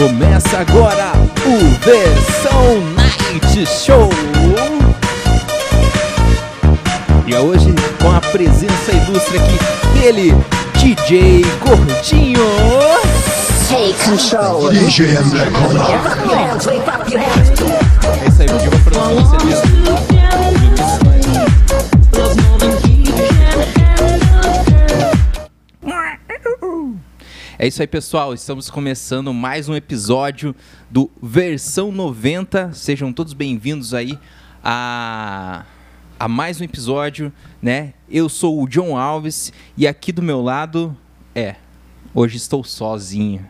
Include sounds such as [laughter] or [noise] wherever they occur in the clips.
Começa agora o Versão Night Show. E é hoje com a presença ilustre aqui dele, DJ Gordinho. Take control. DJ hands. É isso aí, vou uma produção certeza. É isso aí, pessoal. Estamos começando mais um episódio do Versão 90. Sejam todos bem-vindos aí a, a mais um episódio, né? Eu sou o John Alves e aqui do meu lado é. Hoje estou sozinho.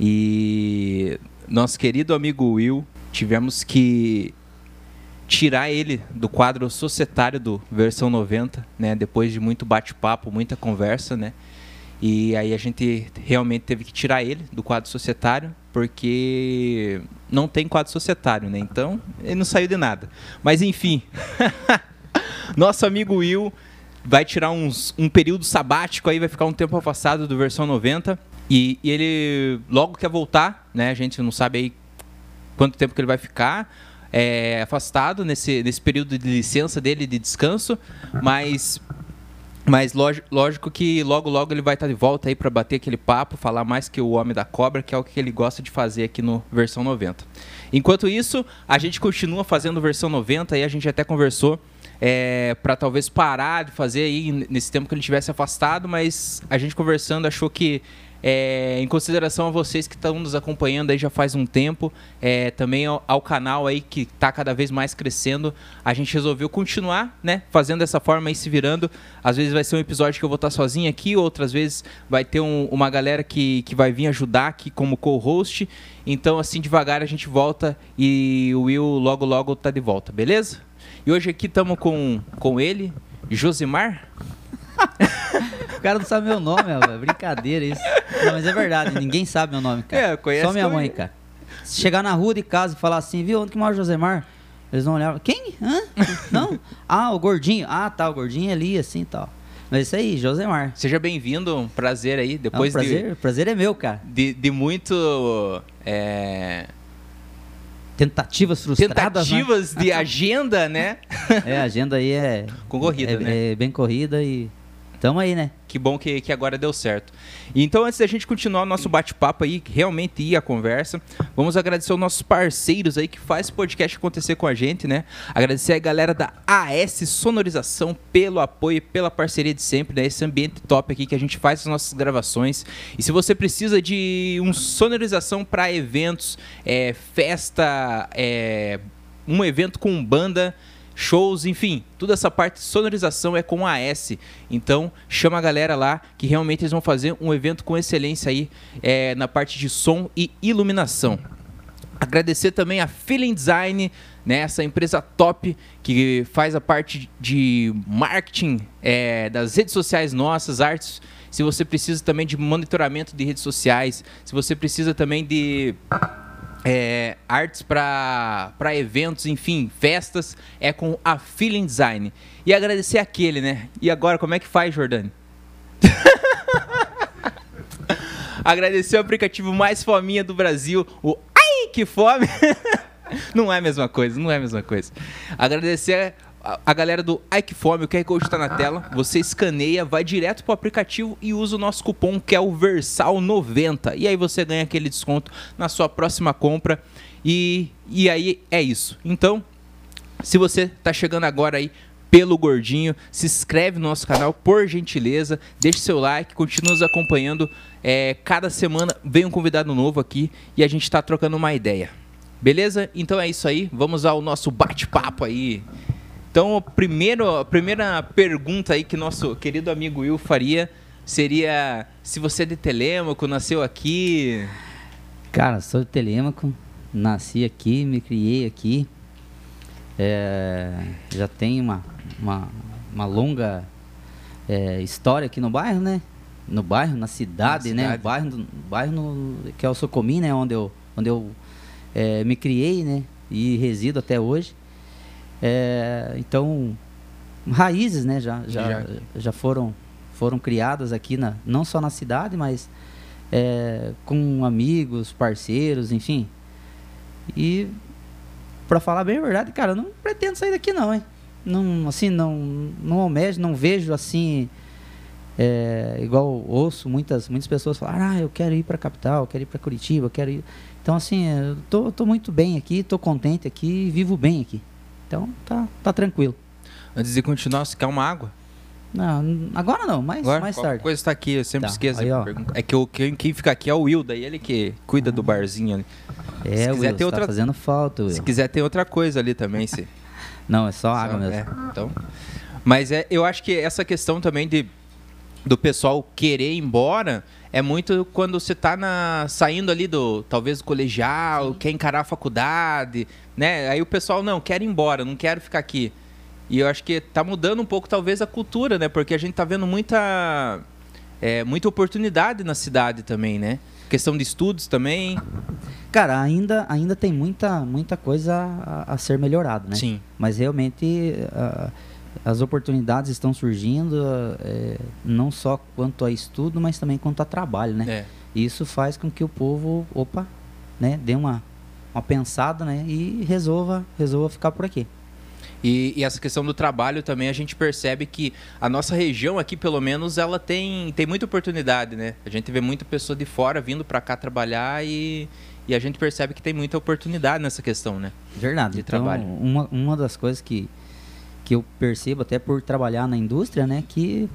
E nosso querido amigo Will, tivemos que tirar ele do quadro societário do Versão 90, né? Depois de muito bate-papo, muita conversa, né? E aí a gente realmente teve que tirar ele do quadro societário, porque não tem quadro societário, né? Então, ele não saiu de nada. Mas enfim, [laughs] nosso amigo Will vai tirar uns, um período sabático aí, vai ficar um tempo afastado do versão 90. E, e ele logo quer voltar, né? A gente não sabe aí quanto tempo que ele vai ficar é, afastado nesse, nesse período de licença dele, de descanso, mas mas lógico, que logo logo ele vai estar de volta aí para bater aquele papo, falar mais que o Homem da Cobra, que é o que ele gosta de fazer aqui no versão 90. Enquanto isso, a gente continua fazendo versão 90 e a gente até conversou é, para talvez parar de fazer aí nesse tempo que ele tivesse afastado, mas a gente conversando achou que é, em consideração a vocês que estão nos acompanhando aí já faz um tempo, é, também ao, ao, canal aí que está cada vez mais crescendo, a gente resolveu continuar, né, fazendo dessa forma aí, se virando. Às vezes vai ser um episódio que eu vou estar sozinho aqui, outras vezes vai ter um, uma galera que, que vai vir ajudar aqui como co-host. Então, assim, devagar a gente volta e o Will logo logo tá de volta, beleza? E hoje aqui estamos com, com ele, Josimar. [laughs] O cara não sabe meu nome, é brincadeira isso. Não, mas é verdade, ninguém sabe meu nome, cara. É, conhece Só minha mãe, cara. Se chegar na rua de casa e falar assim, viu, onde que mora o Josemar? Eles vão olhar, quem? Hã? Não? Ah, o gordinho. Ah, tá, o gordinho é ali, assim e tal. Mas isso aí, Josemar. Seja bem-vindo, um prazer aí. Depois é um prazer, de, prazer é meu, cara. De, de muito. É... Tentativas frustradas. Tentativas né? de [laughs] agenda, né? É, a agenda aí é. Concorrida, é, né? É bem corrida e. Tamo aí, né? Que bom que, que agora deu certo. Então, antes da gente continuar o nosso bate-papo aí, realmente ir a conversa, vamos agradecer os nossos parceiros aí que faz esse podcast acontecer com a gente, né? Agradecer a galera da AS Sonorização pelo apoio e pela parceria de sempre, né? Esse ambiente top aqui que a gente faz as nossas gravações. E se você precisa de um sonorização para eventos, é, festa, é, um evento com banda shows, enfim, toda essa parte de sonorização é com a AS. Então, chama a galera lá que realmente eles vão fazer um evento com excelência aí é, na parte de som e iluminação. Agradecer também a Feeling Design, né, essa empresa top que faz a parte de marketing é, das redes sociais nossas, artes. Se você precisa também de monitoramento de redes sociais, se você precisa também de é, artes para eventos, enfim, festas, é com a Feeling Design. E agradecer aquele, né? E agora, como é que faz, Jordani? [laughs] agradecer o aplicativo mais fominha do Brasil, o Ai, que fome! [laughs] não é a mesma coisa, não é a mesma coisa. Agradecer a galera do Ike Fome, o QR Code está na tela. Você escaneia, vai direto pro aplicativo e usa o nosso cupom que é o Versal90. E aí você ganha aquele desconto na sua próxima compra. E, e aí é isso. Então, se você está chegando agora aí pelo Gordinho, se inscreve no nosso canal, por gentileza. Deixe seu like, continue nos acompanhando. É, cada semana vem um convidado novo aqui e a gente está trocando uma ideia. Beleza? Então é isso aí. Vamos ao nosso bate-papo aí. Então, o primeiro, a primeira pergunta aí que nosso querido amigo Will faria seria se você é de Telêmaco, nasceu aqui. Cara, sou de Telêmaco, nasci aqui, me criei aqui. É, já tenho uma, uma, uma longa é, história aqui no bairro, né? No bairro, na cidade, na né? Cidade. bairro, no, bairro no, que é o Socomi, né? Onde eu, onde eu é, me criei, né? E resido até hoje. É, então, raízes, né, já, já, já. já foram, foram criadas aqui, na, não só na cidade, mas é, com amigos, parceiros, enfim. E pra falar bem a verdade, cara, eu não pretendo sair daqui não, hein? Não, assim, não, não almejo, não vejo assim, é, igual ouço muitas, muitas pessoas falar, ah, eu quero ir pra capital, eu quero ir pra Curitiba, eu quero ir... Então, assim, eu tô, tô muito bem aqui, tô contente aqui e vivo bem aqui. Então, tá, tá tranquilo. Antes de continuar, você quer uma água? Não, agora não, mais, Agora? mais tarde. coisa está aqui, eu sempre Tá, esqueço. aí. É que o, quem, quem fica aqui é o Will, daí ele que cuida do barzinho ali. É, Se quiser Will, ter tá outra- fazendo falta, Will. Se quiser, tem outra coisa ali também. Se... [laughs] Não, é só água Só- mesmo. é, então. Mas é, eu acho que essa questão também de do pessoal querer ir embora é muito quando você tá na, saindo ali do talvez do colegial, quer encarar a faculdade, né? Aí o pessoal não quer ir embora, não quero ficar aqui. E eu acho que tá mudando um pouco talvez a cultura, né? Porque a gente tá vendo muita é, muita oportunidade na cidade também, né? Questão de estudos também. Cara, ainda, ainda tem muita, muita coisa a, a ser melhorado, né? Sim. Mas realmente ah, as oportunidades estão surgindo, eh, não só quanto a estudo, mas também quanto a trabalho, né? É. E Isso faz com que o povo, opa, né, dê uma, uma pensada, né, e resolva, resolva ficar por aqui. E, e essa questão do trabalho também a gente percebe que a nossa região aqui, pelo menos, ela tem, tem muita oportunidade, né? A gente vê muita pessoa de fora vindo para cá trabalhar e, e a gente percebe que tem muita oportunidade nessa questão, né? Verdade. De então, trabalho. Uma, uma das coisas que, que eu percebo, até por trabalhar na indústria, né, que,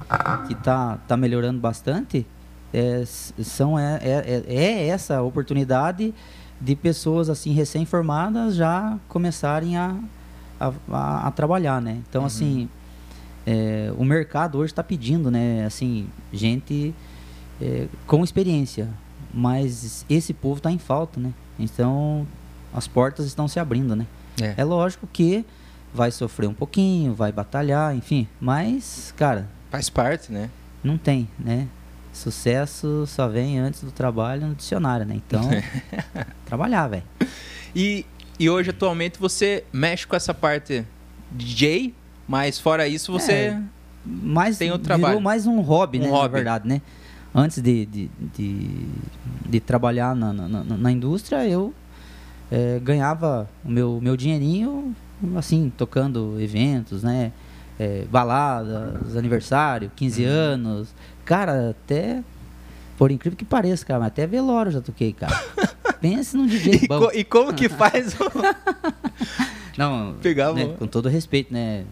que tá, tá melhorando bastante, é, são, é, é, é- é essa oportunidade de pessoas assim recém-formadas já começarem a, a, a- trabalhar, né? Então, Uhum. assim, é, o mercado hoje está pedindo, né, assim, gente é, com experiência, mas esse povo está em falta, né? Então, as portas estão se abrindo, né? É lógico que vai sofrer um pouquinho, vai batalhar, enfim, mas, cara, Faz parte, né? não tem, né? Sucesso só vem antes do trabalho no dicionário, né? Então, [laughs] trabalhar, velho. E, e hoje, atualmente, você mexe com essa parte DJ, mas fora isso, você... É, Mas Tem o virou trabalho. mais um hobby, Um né? Na hobby. verdade, né? Antes de, de, de, de trabalhar na, na, na- na indústria, eu eh, ganhava o meu, meu dinheirinho, assim, tocando eventos, né? Eh, baladas, aniversário, 15 Uhum. anos. Cara, até. Por incrível que pareça, cara, mas até velório já toquei, cara. [laughs] Pense num DJ E, bom. co- e como que [laughs] faz o... [laughs] Não, Pegava- né, com todo respeito, né?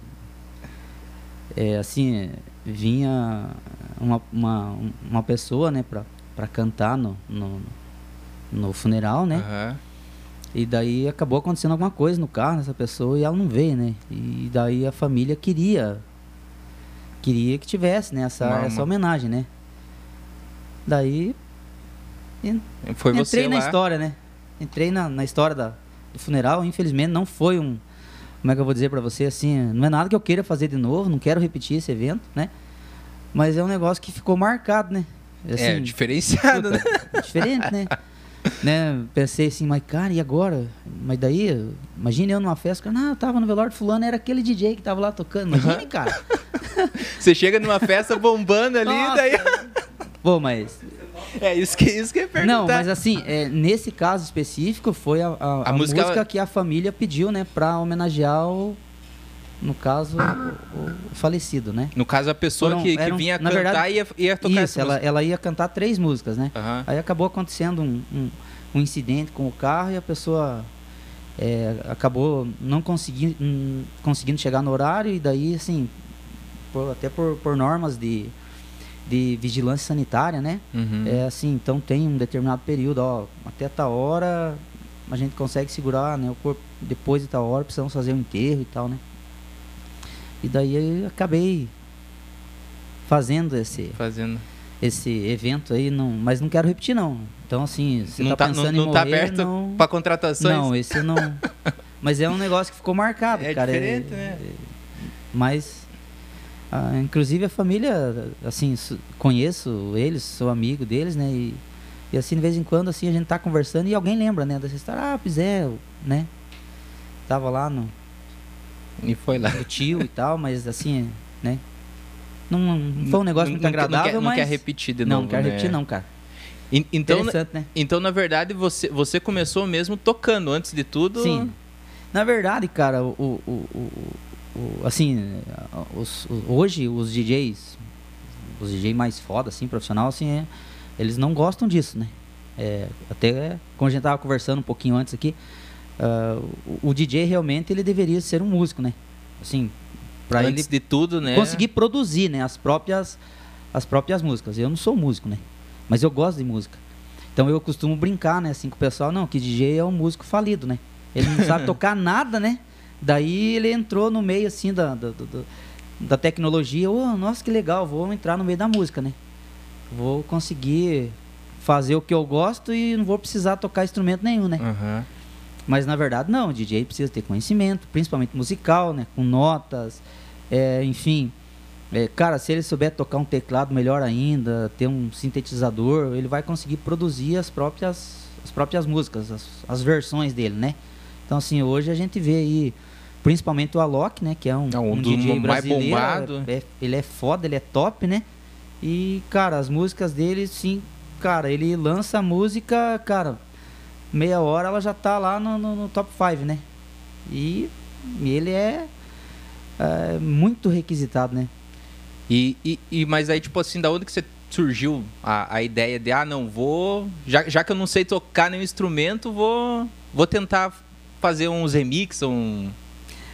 É, assim, vinha uma, uma, uma pessoa, né, pra, pra cantar no, no, no funeral, né? Aham. E daí acabou acontecendo alguma coisa no carro dessa pessoa e ela não veio, né? E daí a família queria queria que tivesse, né, essa, Uma- essa homenagem, né? Daí Foi entrei você na lá. história, né? Entrei na, na história da, do funeral. Infelizmente, não foi um. Como é que eu vou dizer pra você? Assim, não é nada que eu queira fazer de novo. Não quero repetir esse evento, né? Mas é um negócio que ficou marcado, né? é, Assim, diferenciado, né? puta, diferente, né? [laughs] né? Pensei assim, mas cara, e agora? Mas daí, imagine eu numa festa, cara, não, eu tava no velório de fulano, era aquele DJ que tava lá tocando. Imagine, cara. [laughs] Você chega numa festa bombando ali, Nossa. daí... Pô, mas É isso que, isso que ia perguntar. Não, mas assim, é, nesse caso específico foi a, a- A a música- música... que a família pediu, né, pra homenagear o, no caso, o, o falecido, né? No caso, a pessoa Foram- que, que eram- vinha cantar verdade, ia, ia tocar Isso, essa ela, música. ela ia cantar três músicas, né? Aham. Aí acabou acontecendo um, um, um incidente com o carro e a pessoa é, acabou não conseguindo, hum, conseguindo chegar no horário e daí, assim, por- até por, por normas de, de vigilância sanitária, né? Uhum. É assim, então tem um determinado período, ó, até tal hora a gente consegue segurar, né, o corpo, depois de tal hora precisamos fazer o enterro e tal, né? E daí eu acabei fazendo esse Fazendo. esse evento aí, não, mas não quero repetir não. Então assim, você não tá, tá, pensando não, em não tá morrer, aberto não... pra contratações? Não, esse não. mas é um negócio que ficou marcado, É cara. diferente, né? Mas ah, inclusive a família, assim, conheço eles, sou amigo deles, né? E, e assim, de vez em quando, assim, a gente tá conversando e alguém lembra, né? Dessa história, ah, pois é, né? Tava lá no, E foi lá. no tio e tal, mas assim, né? Não, não foi um negócio Não- muito não quer- agradável, não quer, mas... Não quer repetir de não, novo, não quero né? repetir não, cara. Então, Interessante, né? então, na verdade, você, você começou mesmo tocando, antes de tudo. Sim. Na verdade, cara, o, o, o- o- assim, os- hoje os DJs, os DJs mais foda, assim, profissional, assim, é- eles não gostam disso, né? É, até como a gente tava conversando um pouquinho antes aqui, ah, o, o DJ realmente ele deveria ser um músico, né? Assim, para ele de tudo, né? conseguir produzir, né, as próprias as próprias músicas. Eu não sou músico, né? Mas eu gosto de música. Então eu costumo brincar, né, assim com o pessoal, não, que DJ é um músico falido, né? Ele não sabe [laughs] tocar nada, né? Daí ele entrou no meio assim da do- do- da tecnologia, oh, nossa, que legal, vou entrar no meio da música, né? Vou conseguir fazer o que eu gosto e não vou precisar tocar instrumento nenhum, né? Aham. Mas na verdade não, o DJ precisa ter conhecimento, principalmente musical, né? Com notas, é, enfim. É, cara, se ele souber tocar um teclado melhor ainda, ter um sintetizador, ele vai conseguir produzir as próprias, as próprias músicas, as, as versões dele, né? Então assim, hoje a gente vê aí, principalmente o Alok, né? Que é um, É um um dos DJ mais brasileiro. bombado. é- ele é foda, ele é top, né? E, cara, as músicas dele, sim, cara, ele lança a música, cara, meia hora ela já tá lá no, no- no top 5, né? E, e ele é, é, muito requisitado, né? E, e, e- mas aí, tipo assim, da onde que você surgiu a, a ideia de, ah, não, vou. Já, já que eu não sei tocar nenhum instrumento, vou, vou tentar fazer uns remix, um.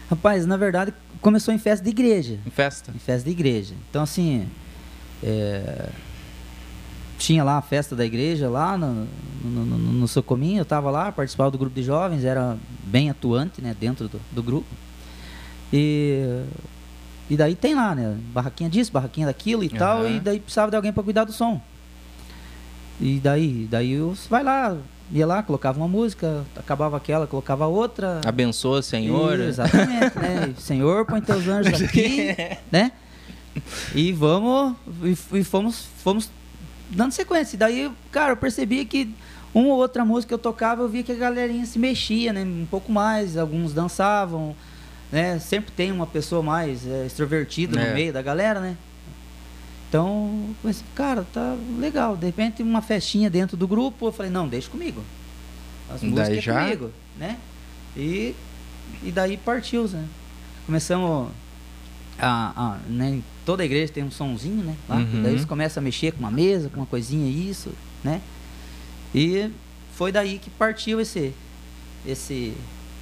Rapaz, na verdade, começou em festa de igreja. em festa. Em festa de igreja. Então, assim, é, tinha lá a festa da igreja, lá no, no, no, no Socominho, eu tava lá, participava do grupo de jovens, era bem atuante, né, dentro do, do grupo. E, e daí tem lá, né, barraquinha disso, barraquinha daquilo e tal, Aham. e daí precisava de alguém para cuidar do som. E daí, daí eu vai lá, ia lá, colocava uma música, acabava aquela, colocava outra. Abençoa, Senhor. Isso, exatamente, né? [laughs] Senhor, põe teus anjos [laughs] aqui, né? E vamos, e, e fomos, fomos dando sequência. E daí, cara, eu percebi que uma ou outra música que eu tocava, eu via que a galerinha se mexia, né? Um pouco mais, alguns dançavam, né? Sempre tem uma pessoa mais é, extrovertida É. no meio da galera, né? Então, eu pensei, cara, tá legal. De repente, uma festinha dentro do grupo, eu falei, não, deixa comigo. As Daí músicas é já? comigo, né? E, e daí partiu, né? Começamos a, a, né? Toda igreja tem um sonzinho, né? Lá, Uhum. Daí você começa a mexer com uma mesa, com uma coisinha, isso, né? E foi daí que partiu esse, esse,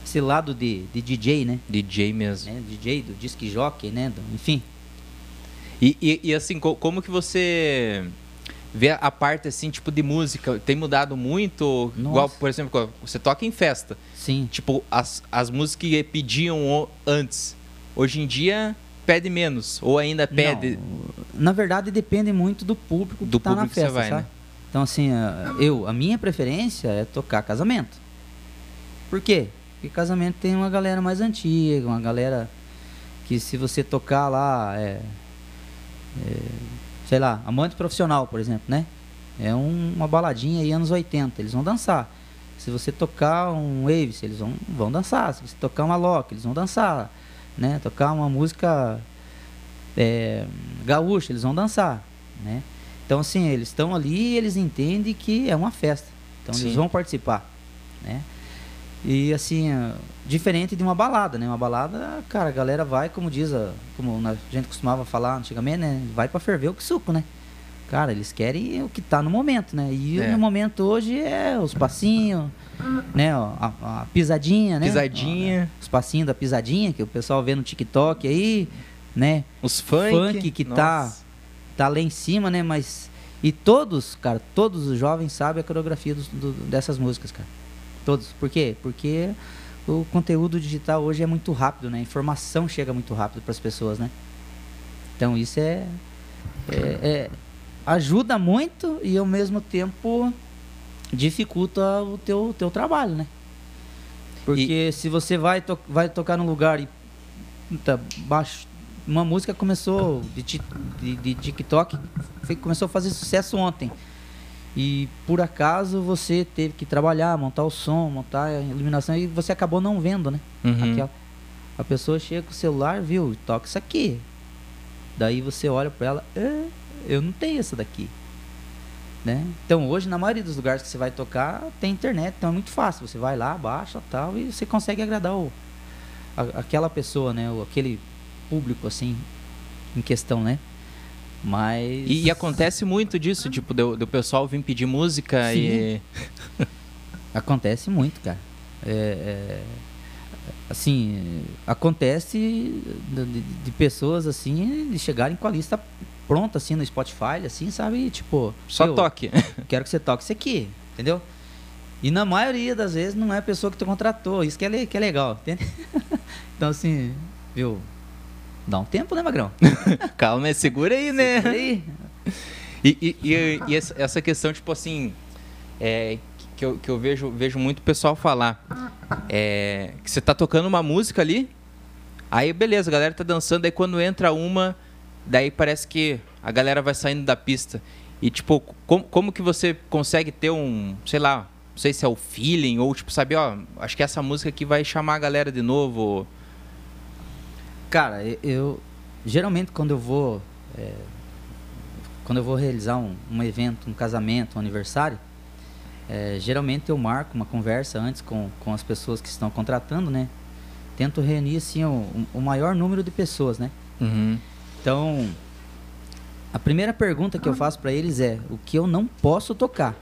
esse lado de, de DJ, né? DJ mesmo. né? DJ, do disc jockey, né? Do- enfim. E, e, e, assim, co- como que você vê a parte assim, tipo, de música? Tem mudado muito? Nossa. Igual, por exemplo, você toca em festa. Sim. Tipo, as, as músicas que pediam antes. Hoje em dia pede menos. Ou ainda pede. Não, na verdade, depende muito do público que Do tá na público que você festa, vai, né? Então, assim, a- eu, a minha preferência é tocar casamento. Por quê? Porque casamento tem uma galera mais antiga, uma galera que se você tocar lá, é, é, sei lá, amante profissional, por exemplo, né? É um- uma baladinha aí anos 80, eles vão dançar. Se você tocar um Waves, eles vão, vão dançar. Se você tocar uma Loki, eles vão dançar. Né? Tocar uma música é, gaúcha, eles vão dançar. Né? Então, assim, eles estão ali e eles entendem que é uma festa. Então, Sim. eles vão participar. Né? E, assim, ah, diferente de uma balada, né? Uma balada, cara, a galera vai, como diz, a, como a gente costumava falar antigamente, né? Vai pra ferver o que suco, né? Cara, eles querem o que tá no momento, né? E É. no momento hoje é os passinhos, né? A, a pisadinha, né? Pisadinha. Os passinhos da pisadinha que o pessoal vê no TikTok aí, né? Os funk. Funk que tá- Nossa. Tá lá em cima, né? Mas. E todos, cara, todos os jovens sabem a coreografia dos- do- dessas músicas, cara. Todos. Por quê? Porque o conteúdo digital hoje é muito rápido, né? A informação chega muito rápido para as pessoas, né? Então isso é, é- é- ajuda muito e ao mesmo tempo dificulta o teu, teu trabalho, né? Porque se você vai, to vai tocar num lugar e tá baixo, uma música começou de, de, de TikTok, começou a fazer sucesso ontem. E por acaso você teve que trabalhar, montar o som, montar a iluminação e você acabou não vendo, né? Uhum. Aquela- a pessoa chega com o celular, viu, toca isso aqui. Daí você olha pra ela, "É, eu não tenho essa daqui. Né? Então hoje, na maioria dos lugares que você vai tocar, tem internet, então é muito fácil. Você vai lá, baixa tal, e você consegue agradar o, a- aquela pessoa, né? O, aquele público assim em questão, né? Mas. E, e acontece muito disso, tipo, do, do pessoal vir pedir música e. [laughs] Acontece muito, cara. É, é, assim, acontece de, de- de pessoas assim de chegarem com a lista pronta assim no Spotify, assim, sabe? E, Tipo, Só toque. [laughs] Quero que você toque isso aqui, entendeu? E na maioria das vezes não é a pessoa que tu contratou, isso que é, que é legal, entende? [laughs] então assim, viu? Dá um tempo, né, Magrão? [laughs] Calma, segura aí, né? Segura aí. E, e- e- e essa- questão, tipo assim, é, que, eu, que eu vejo, vejo muito pessoal falar. É, que você tá tocando uma música ali, aí beleza, a galera tá dançando, aí quando entra uma, daí parece que a galera vai saindo da pista. E tipo, como, como que você consegue ter um, sei lá, não sei se é o feeling, ou tipo, saber, ó, acho que essa música aqui vai chamar a galera de novo. Cara, e- eu geralmente quando eu vou é, quando eu vou realizar um, um evento, um casamento, um aniversário, é, geralmente eu marco uma conversa antes com, com as pessoas que estão contratando, né? Tento reunir assim o, o maior número de pessoas, né? Uhum. Então, a primeira pergunta que eu faço para eles é o que eu não posso tocar,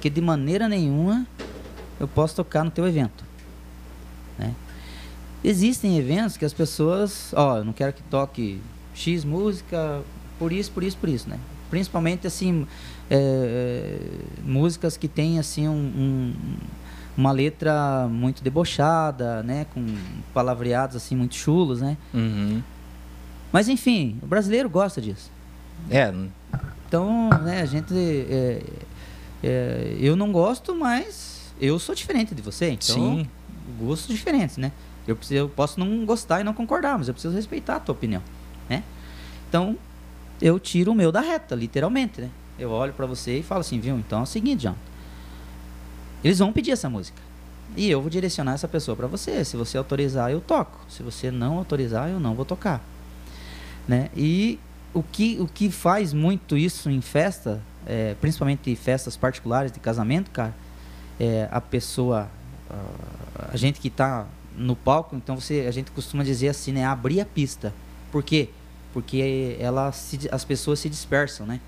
que de maneira nenhuma eu posso tocar no teu evento, né? Existem eventos que as pessoas, ó, eu não quero que toque X música, por isso, por isso, por isso, né? Principalmente assim, é, músicas que têm assim um, um- uma letra muito debochada, né? Com palavreados assim muito chulos, né? Uhum. Mas enfim, o brasileiro gosta disso. É, Então, né, a gente. é, é, eu não gosto, mas eu sou diferente de você. Então, sim. gostos diferentes, né? Eu, preciso, eu posso não gostar e não concordar, mas eu preciso respeitar a tua opinião, né? Então, eu tiro o meu da reta, literalmente, né? Eu olho pra você e falo assim, viu? Então é o seguinte, John. Eles vão pedir essa música. E eu vou direcionar essa pessoa pra você. Se você autorizar, eu toco. Se você não autorizar, eu não vou tocar. Né? E o que, o que faz muito isso em festa, é, principalmente festas particulares de casamento, cara, é a pessoa, a, a gente que tá no palco, então você, a gente costuma dizer assim, né, abrir a pista. Por quê? Porque ela se, as pessoas se dispersam, né?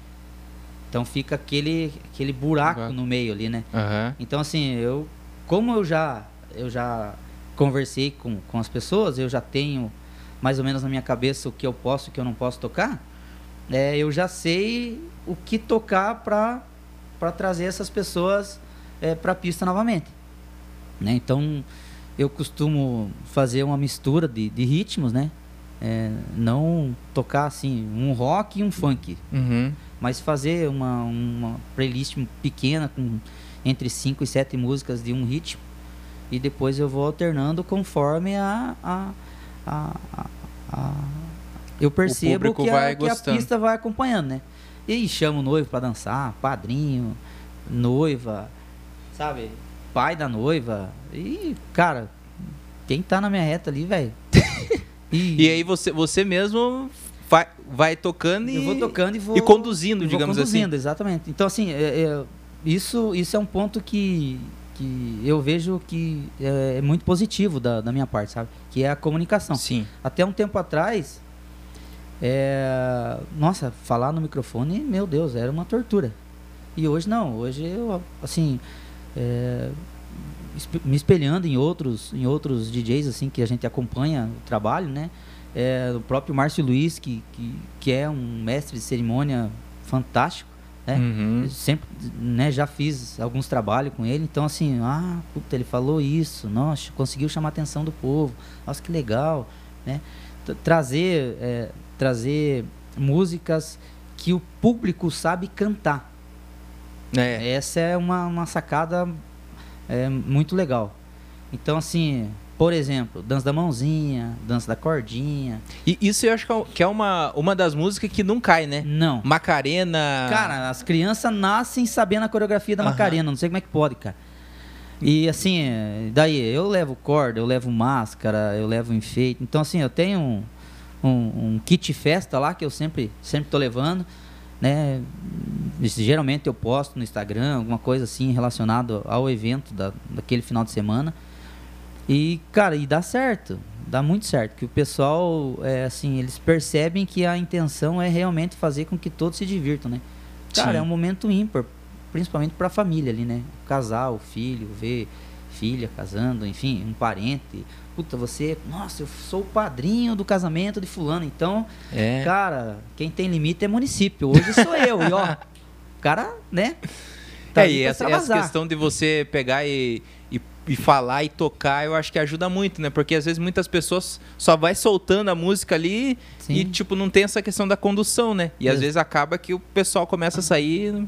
Então fica aquele, aquele buraco Buraco. no meio ali, né? Aham. Então assim, eu como eu já eu já conversei com, com as pessoas, eu já tenho mais ou menos na minha cabeça o que eu posso e o que eu não posso tocar, é, eu já sei o que tocar para para trazer essas pessoas é, para a pista novamente. Né? Então eu costumo fazer uma mistura de, de ritmos, né? É, não tocar assim um rock e um funk, Uhum. mas fazer uma, uma playlist pequena com entre 5 e 7 músicas de um ritmo e depois eu vou alternando conforme a, a, a, a- eu percebo que que a pista vai acompanhando, né? E chamo o noivo para dançar, padrinho, noiva, sabe? Pai da noiva. E, cara, quem tá na minha reta ali, velho. [laughs] E aí você, você mesmo vai, vai tocando e, Eu vou tocando e vou. e conduzindo, e vou digamos conduzindo, exatamente. Então, assim, é- é, isso, isso é um ponto que, que eu vejo que é, é muito positivo da, da minha parte, sabe? Que é a comunicação. assim. Sim. Até um tempo atrás, é, nossa, falar no microfone, meu Deus, era uma tortura. E hoje não, hoje eu, assim, é, me espelhando em outros, em outros DJs, assim, que a gente acompanha o trabalho, né? É, o próprio Márcio Luiz, que, que, que é um mestre de cerimônia fantástico, né? Uhum. Sempre, né, já fiz alguns trabalhos com ele, então assim, ah, puta, ele falou isso, nossa, conseguiu chamar a atenção do povo, nossa, que legal, né? Trazer, é, trazer músicas que o público sabe cantar. É. Essa é uma, uma sacada é, muito legal. Então, assim, por exemplo, dança da mãozinha, dança da cordinha. E isso eu acho que é- é uma, uma das músicas que não cai, né? Não. Macarena. Cara, as crianças nascem sabendo a coreografia da Aham. Macarena, não sei como é que pode, cara. E assim, daí eu levo corda, eu levo máscara, eu levo enfeite. Então assim, eu tenho um, um, um kit festa lá que eu sempre sempre tô levando, né? geralmente eu posto no Instagram alguma coisa assim relacionado ao evento da, daquele final de semana. E, cara, e dá certo. Dá muito certo. Que o pessoal, é, assim, eles percebem que a intenção é realmente fazer com que todos se divirtam, né? Cara, Sim. é um momento ímpar. Principalmente pra família ali, né? O casal, o filho, ver filha casando, enfim, um parente. Puta, você, nossa, eu sou o padrinho do casamento de fulano. Então, É. cara, quem tem limite é município. Hoje sou eu. E ó, [laughs] cara, né? é, ali e essa, essa questão de você pegar e, e, e falar e tocar, eu acho que ajuda muito, né? Porque às vezes muitas pessoas só vai soltando a música ali Sim. e, tipo, não tem essa questão da condução, né? E às vezes acaba que o pessoal começa a sair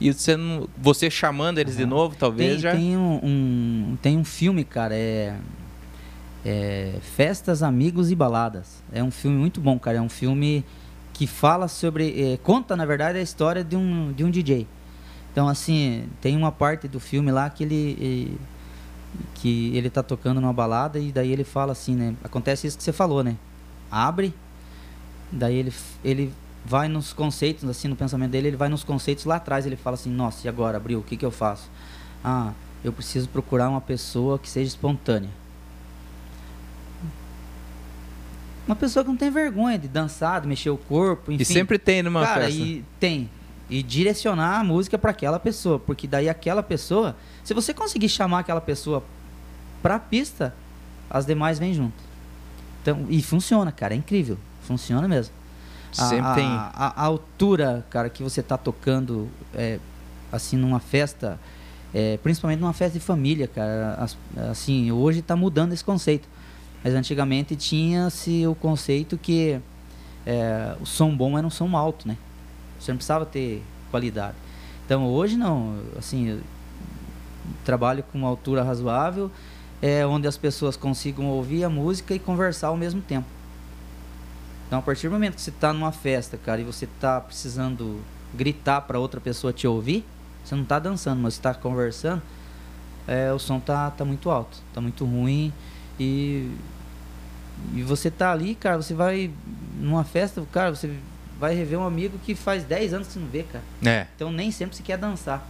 e você, não- você chamando eles de novo, talvez Tem, já. tem um, um- tem um filme, cara, é, é Festas, Amigos e Baladas. É um filme muito bom, cara. É um filme que fala sobre. é, conta, na verdade, a história de um, de um DJ. Então, assim, tem uma parte do filme lá que ele. que ele tá tocando numa balada e daí ele fala assim, né? Acontece isso que você falou, né? Abre, daí ele, ele vai nos conceitos, assim, no pensamento dele, ele vai nos conceitos lá atrás, ele fala assim, nossa, e agora, abriu, o que que eu faço? Ah, eu preciso procurar uma pessoa que seja espontânea. Uma pessoa que não tem vergonha de dançar, de mexer o corpo, enfim. E sempre tem numa Cara, festa. e tem. E direcionar a música para aquela pessoa, porque daí aquela pessoa, se você conseguir chamar aquela pessoa pra pista, as demais vêm junto. Então, e funciona, cara, é incrível. Funciona mesmo. Sempre a, tem. A, a altura, cara, que você tá tocando, é, assim, numa festa, é, principalmente numa festa de família, cara. as- assim, hoje tá mudando esse conceito. Mas antigamente tinha-se o conceito que é, o som bom era um som alto, né? Você não precisava ter qualidade. Então hoje não, assim, trabalho com uma altura razoável, é, onde as pessoas consigam ouvir a música e conversar ao mesmo tempo. Então a partir do momento que você está numa festa, cara, e você está precisando gritar para outra pessoa te ouvir, você não está dançando, mas está conversando, é, o som tá, tá muito alto, tá muito ruim e e você tá ali, cara, você vai numa festa, cara, você vai rever um amigo que faz 10 anos que você não vê, cara. É. Então nem sempre você quer dançar.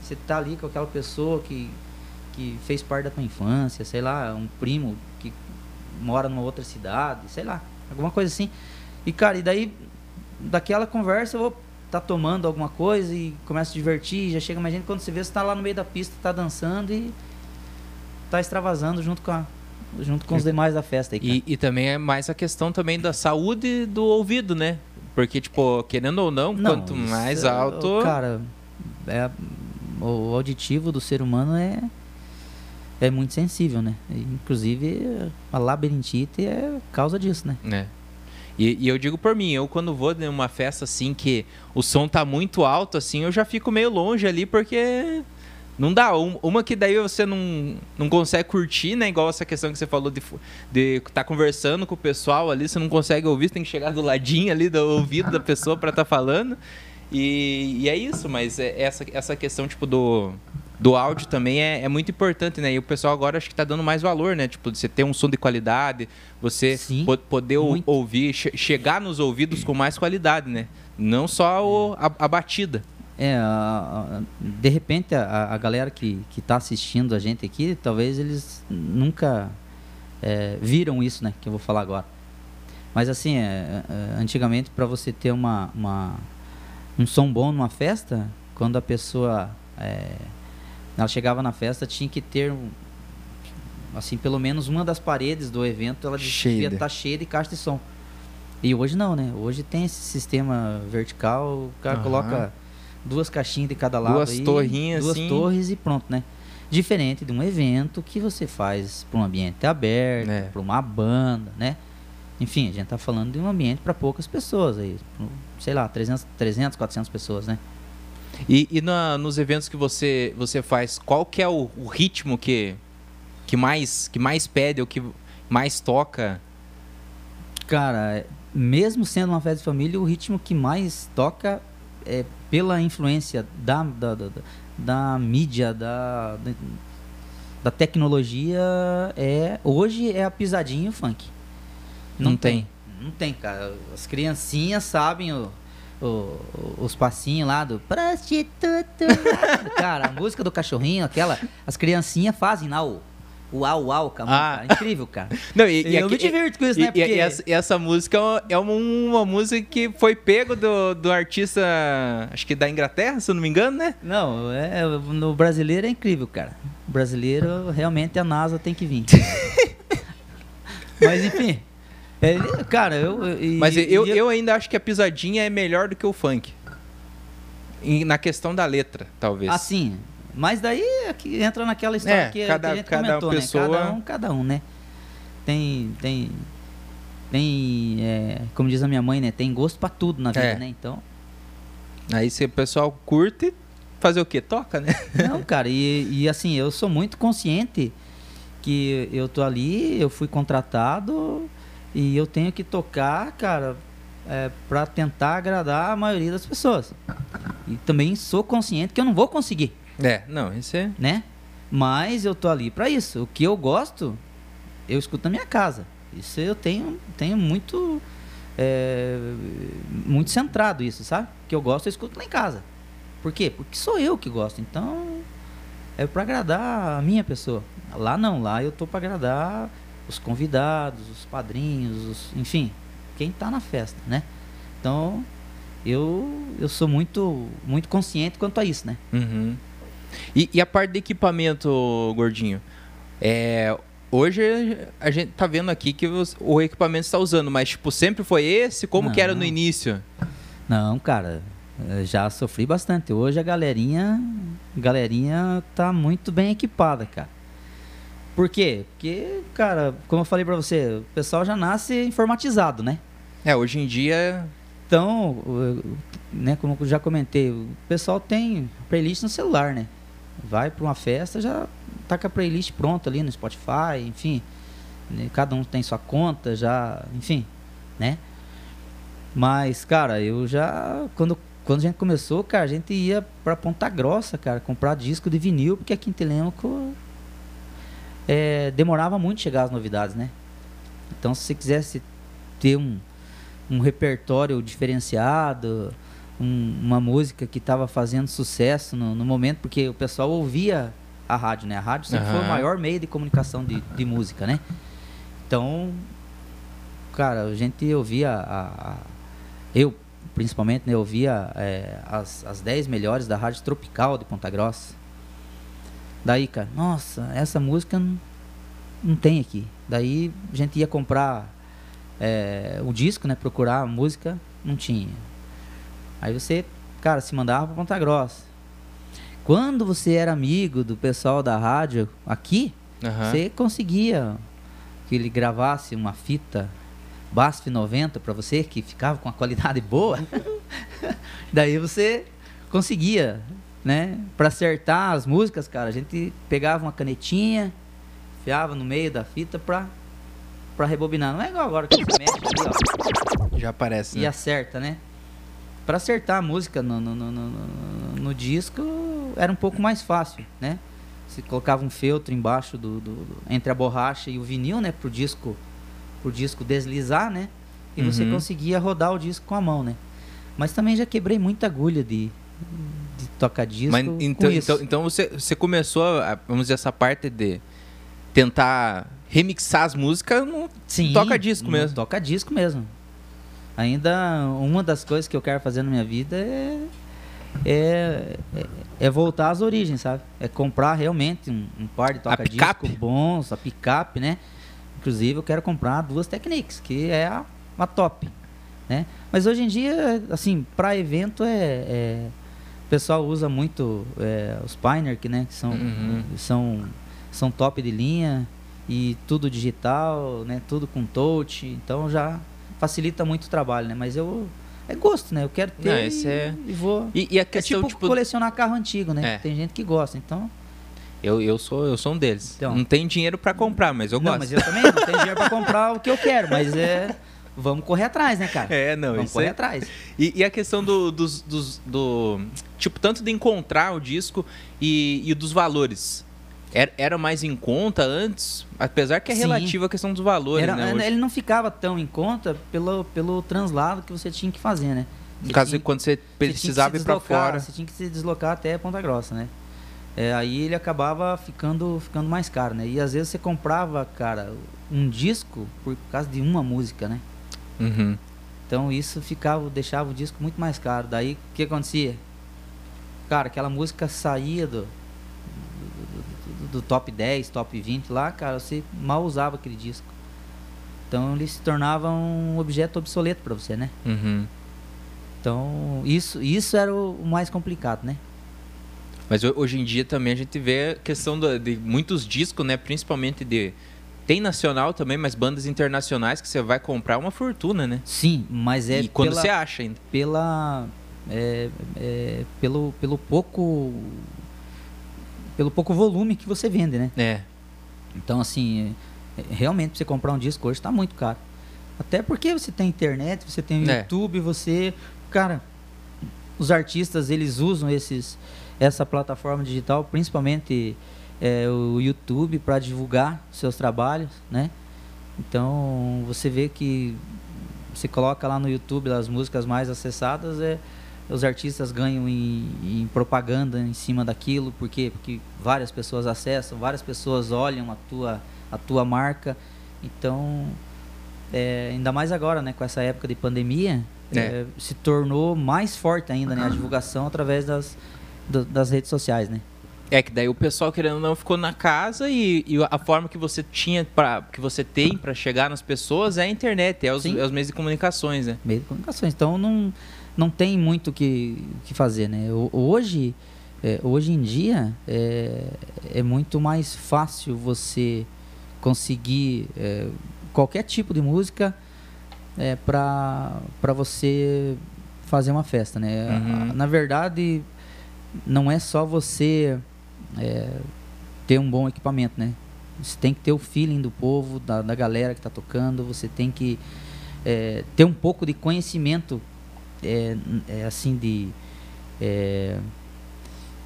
Você tá ali com aquela pessoa que, que fez parte da tua infância, sei lá, um primo que mora numa outra cidade, sei lá, alguma coisa assim. E cara, e daí daquela conversa eu vou tá tomando alguma coisa e começa a divertir, já chega mais gente quando você vê você tá lá no meio da pista, tá dançando e tá extravasando junto com a junto com os demais da festa aí. E, e também é mais a questão também da saúde do ouvido, né? Porque, tipo, querendo ou não, quanto isso mais é- alto. Cara, é, o auditivo do ser humano é, é muito sensível, né? Inclusive, a labirintite é causa disso, né? né? E, e eu digo por mim, eu quando vou numa festa assim que o som tá muito alto, assim, eu já fico meio longe ali porque não dá. Um- Uma que daí você não, não consegue curtir, né? Igual essa questão que você falou de de tá conversando com o pessoal ali, você não consegue ouvir, você tem que chegar do ladinho ali do ouvido da pessoa para estar falando. E, e é isso, mas é essa, essa questão, tipo, do, do áudio também é, é muito importante, né? E o pessoal agora acho que tá dando mais valor, né? Tipo, você ter um som de qualidade, você Sim, po- poder muito. ouvir, che- chegar nos ouvidos com mais qualidade, né? Não só o- a, a batida. É, a- a- de repente a, galera que, que tá assistindo a gente aqui, talvez eles nunca é, viram isso, né? Que eu vou falar agora. Mas assim, é, é, antigamente para você ter uma, uma- um som bom numa festa, quando a pessoa é, ela chegava na festa, tinha que ter um- assim, pelo menos uma das paredes do evento, ela devia de- estar cheia de caixa de som. E hoje não, né? Hoje tem esse sistema vertical, o cara Aham. coloca duas caixinhas de cada lado Duas aí, torrinhas, duas assim. torres e pronto, né? Diferente de um evento que você faz para um ambiente aberto, É. para uma banda, né? Enfim, a gente tá falando de um ambiente para poucas pessoas aí, sei lá, 300, 300, 400 pessoas, né? E, e na- nos eventos que você, você faz, qual que é o, o ritmo que, que, mais, que mais pede, ou que mais toca? Cara, é, mesmo sendo uma festa de família, o ritmo que mais toca é pela influência da, da, da, da- mídia, da, da, da tecnologia, é hoje é a pisadinha e o funk. Não tem. Não tem, cara. As criancinhas sabem o, o- os passinhos lá do prostituto. [laughs] cara, a música do cachorrinho, aquela. As criancinhas fazem lá o. Uau, uau, com. Ah. É incrível, cara. Não, e, e Eu me aqui- divirto com isso, e- né? e- Porque- e essa, essa música é uma, uma música que foi pego do, do artista, acho que da Inglaterra, se eu não me engano, né? Não, é, no brasileiro é incrível, cara. O brasileiro, realmente, a NASA tem que vir. [laughs] Mas, enfim. É, cara, eu... Mas eu, e eu ainda acho que a pisadinha é melhor do que o funk. Na questão da letra, talvez. Assim, mas daí é que entra naquela história É, que, cada- que a gente cada comentou, pessoa- né? Cada um, cada um, né? Tem, tem, tem, é, como diz a minha mãe, né? Tem gosto pra tudo na vida, É. né? Então, Aí se o pessoal curte, fazer o quê? Toca, né? não, cara, e, e assim, eu sou muito consciente que eu tô ali, eu fui contratado e eu tenho que tocar, cara, é, para tentar agradar a maioria das pessoas. E também sou consciente que eu não vou conseguir. É, não, isso é. né? Mas eu tô ali pra isso. O que eu gosto, eu escuto na minha casa. Isso eu tenho, tenho muito, é, muito centrado isso, sabe? O que eu gosto, eu escuto lá em casa. Por quê? Porque sou eu que gosto. Então, é pra agradar a minha pessoa. Lá não, lá eu tô pra agradar os convidados, os padrinhos, os- enfim, quem tá na festa, né? Então, eu, eu sou muito, muito consciente quanto a isso, né? Uhum. E, e a parte de equipamento, gordinho? É, hoje a gente tá vendo aqui que os- o equipamento está usando, mas tipo, sempre foi esse? Como que era no Não. início? Não, cara, eh, já sofri bastante. Hoje a galerinha, galerinha tá muito bem equipada, cara. Por quê? Porque, cara, como eu falei pra você, o pessoal já nasce informatizado, né? É, hoje em dia. Então, o- né, como eu já comentei, o pessoal tem playlist no celular, né? Vai pra uma festa, já tá com a playlist pronta ali no Spotify, enfim. né? Cada um tem sua conta, já, enfim, né? Mas, cara, eu já quando quando a gente começou, cara, a gente ia pra Ponta Grossa, cara, comprar disco de vinil, porque aqui em Telêmaco é, demorava muito chegar as novidades, né? Então, se você quisesse ter um, um repertório diferenciado, um- uma música que estava fazendo sucesso no, no momento, porque o pessoal ouvia a rádio, né? A rádio sempre foi o maior meio de comunicação de, de música, né? Então, cara, a gente ouvia a, a- eu principalmente, né, ouvia é, as, as 10 melhores da rádio tropical de Ponta Grossa. Daí, cara, nossa, essa música não, não tem aqui. Daí a gente ia comprar é, o disco, né? Procurar a música, não tinha. Aí você, cara, se mandava pra Ponta Grossa. Quando você era amigo do pessoal da rádio aqui, Aham. você conseguia que ele gravasse uma fita BASF 90 para você, que ficava com uma qualidade boa. [laughs] Daí você conseguia, né? Para acertar as músicas, cara, a gente pegava uma canetinha, enfiava no meio da fita pra, pra rebobinar. Não é igual agora que você mexe ali, ó Já aparece. e Né? acerta, né? Pra acertar a música no, no, no, no- no- disco era um pouco mais fácil, né? Você colocava um feltro embaixo do, do- do- entre a borracha e o vinil, né? Pro disco, pro disco deslizar, né? E você Uhum. conseguia rodar o disco com a mão, né? Mas também já quebrei muita agulha de, de tocar disco Mas então, então, então você, você começou, a, vamos dizer, essa parte de tentar remixar as músicas no Sim, toca disco mesmo. Toca disco mesmo. Ainda uma das coisas que eu quero fazer na minha vida é, é, é- é voltar às origens, sabe? É comprar realmente um, um par de toca disco picape? bons, a picape, né? Inclusive eu quero comprar duas Technics, que é a, a top, né? Mas hoje em dia, assim, para evento é, é- pessoal usa muito é, os Pioneer, que, né? Que são, Uhum. são, são top de linha e tudo digital, né? Tudo com touch, então já facilita muito o trabalho, né? Mas eu é gosto, né? Eu quero ter Não, esse e, é- e vou. E, e a É questão, tipo, tipo, colecionar carro antigo, né? É. Tem gente que gosta, então. eu, eu, sou, eu sou um deles. Então. não tenho dinheiro pra comprar, mas eu não, gosto. mas eu também não tenho dinheiro pra comprar o que eu quero, mas é vamos correr atrás, né, cara? [laughs] É, não, vamos isso correr é- atrás. E, e a questão do, dos, dos- do. Tipo, tanto de encontrar o disco e, e dos valores. Era, mais em conta antes, apesar que é Sim. relativa a questão dos valores, Era- né? hoje. ele não ficava tão em conta pelo, pelo translado que você tinha que fazer, né? No Você caso, tinha- quando você você precisava se ir pra deslocar, fora. Você tinha que se deslocar até Ponta Grossa, né? É, aí ele acabava ficando, ficando mais caro, né? E às vezes você comprava, cara, um disco por causa de uma música, né? Uhum. Então isso ficava, deixava o disco muito mais caro. Daí o que acontecia? Cara, aquela música saía do, do, do- do top 10, top 20 lá, cara, você mal usava aquele disco. Então ele se tornava um objeto obsoleto para você, né? Uhum. Então isso, isso era o o mais complicado, né? Mas ho- hoje em dia também a gente vê a questão da- de muitos discos, né? Principalmente de. Tem nacional também, mas bandas internacionais que você vai comprar uma fortuna, né? Sim, mas é e quando pela, você acha ainda. pela é, é, pelo, pelo pouco pelo pouco volume que você vende, né? É. Então assim, é, é, realmente pra você comprar um disco hoje está muito caro. Até porque você tem internet, você tem o É. YouTube, você, cara, os artistas eles usam esses essa plataforma digital, principalmente é, o YouTube para divulgar seus trabalhos, né? Então você vê que você coloca lá no YouTube as músicas mais acessadas, é, os artistas ganham em, em propaganda em cima daquilo, por quê? Porque várias pessoas acessam, várias pessoas olham a tua, a tua marca. Então, é, ainda mais agora, né, com essa época de pandemia, É. é, se tornou mais forte ainda né, a divulgação através das, do- das redes sociais, né? É que daí o pessoal querendo ou não ficou na casa e, e a forma que você tinha para que você tem para chegar nas pessoas é a internet, é os, é os meios de comunicações, né? meio de comunicações. Então não, não tem muito o que, que fazer, né? Ho- Hoje, é, hoje em dia é, é muito mais fácil você conseguir é, qualquer tipo de música é, para você fazer uma festa, né? Uhum. Na verdade, não é só você é, ter um bom equipamento, né? Você tem que ter o feeling do povo, da, da galera que está tocando, você tem que é, ter um pouco de conhecimento, é, é, assim, de. É,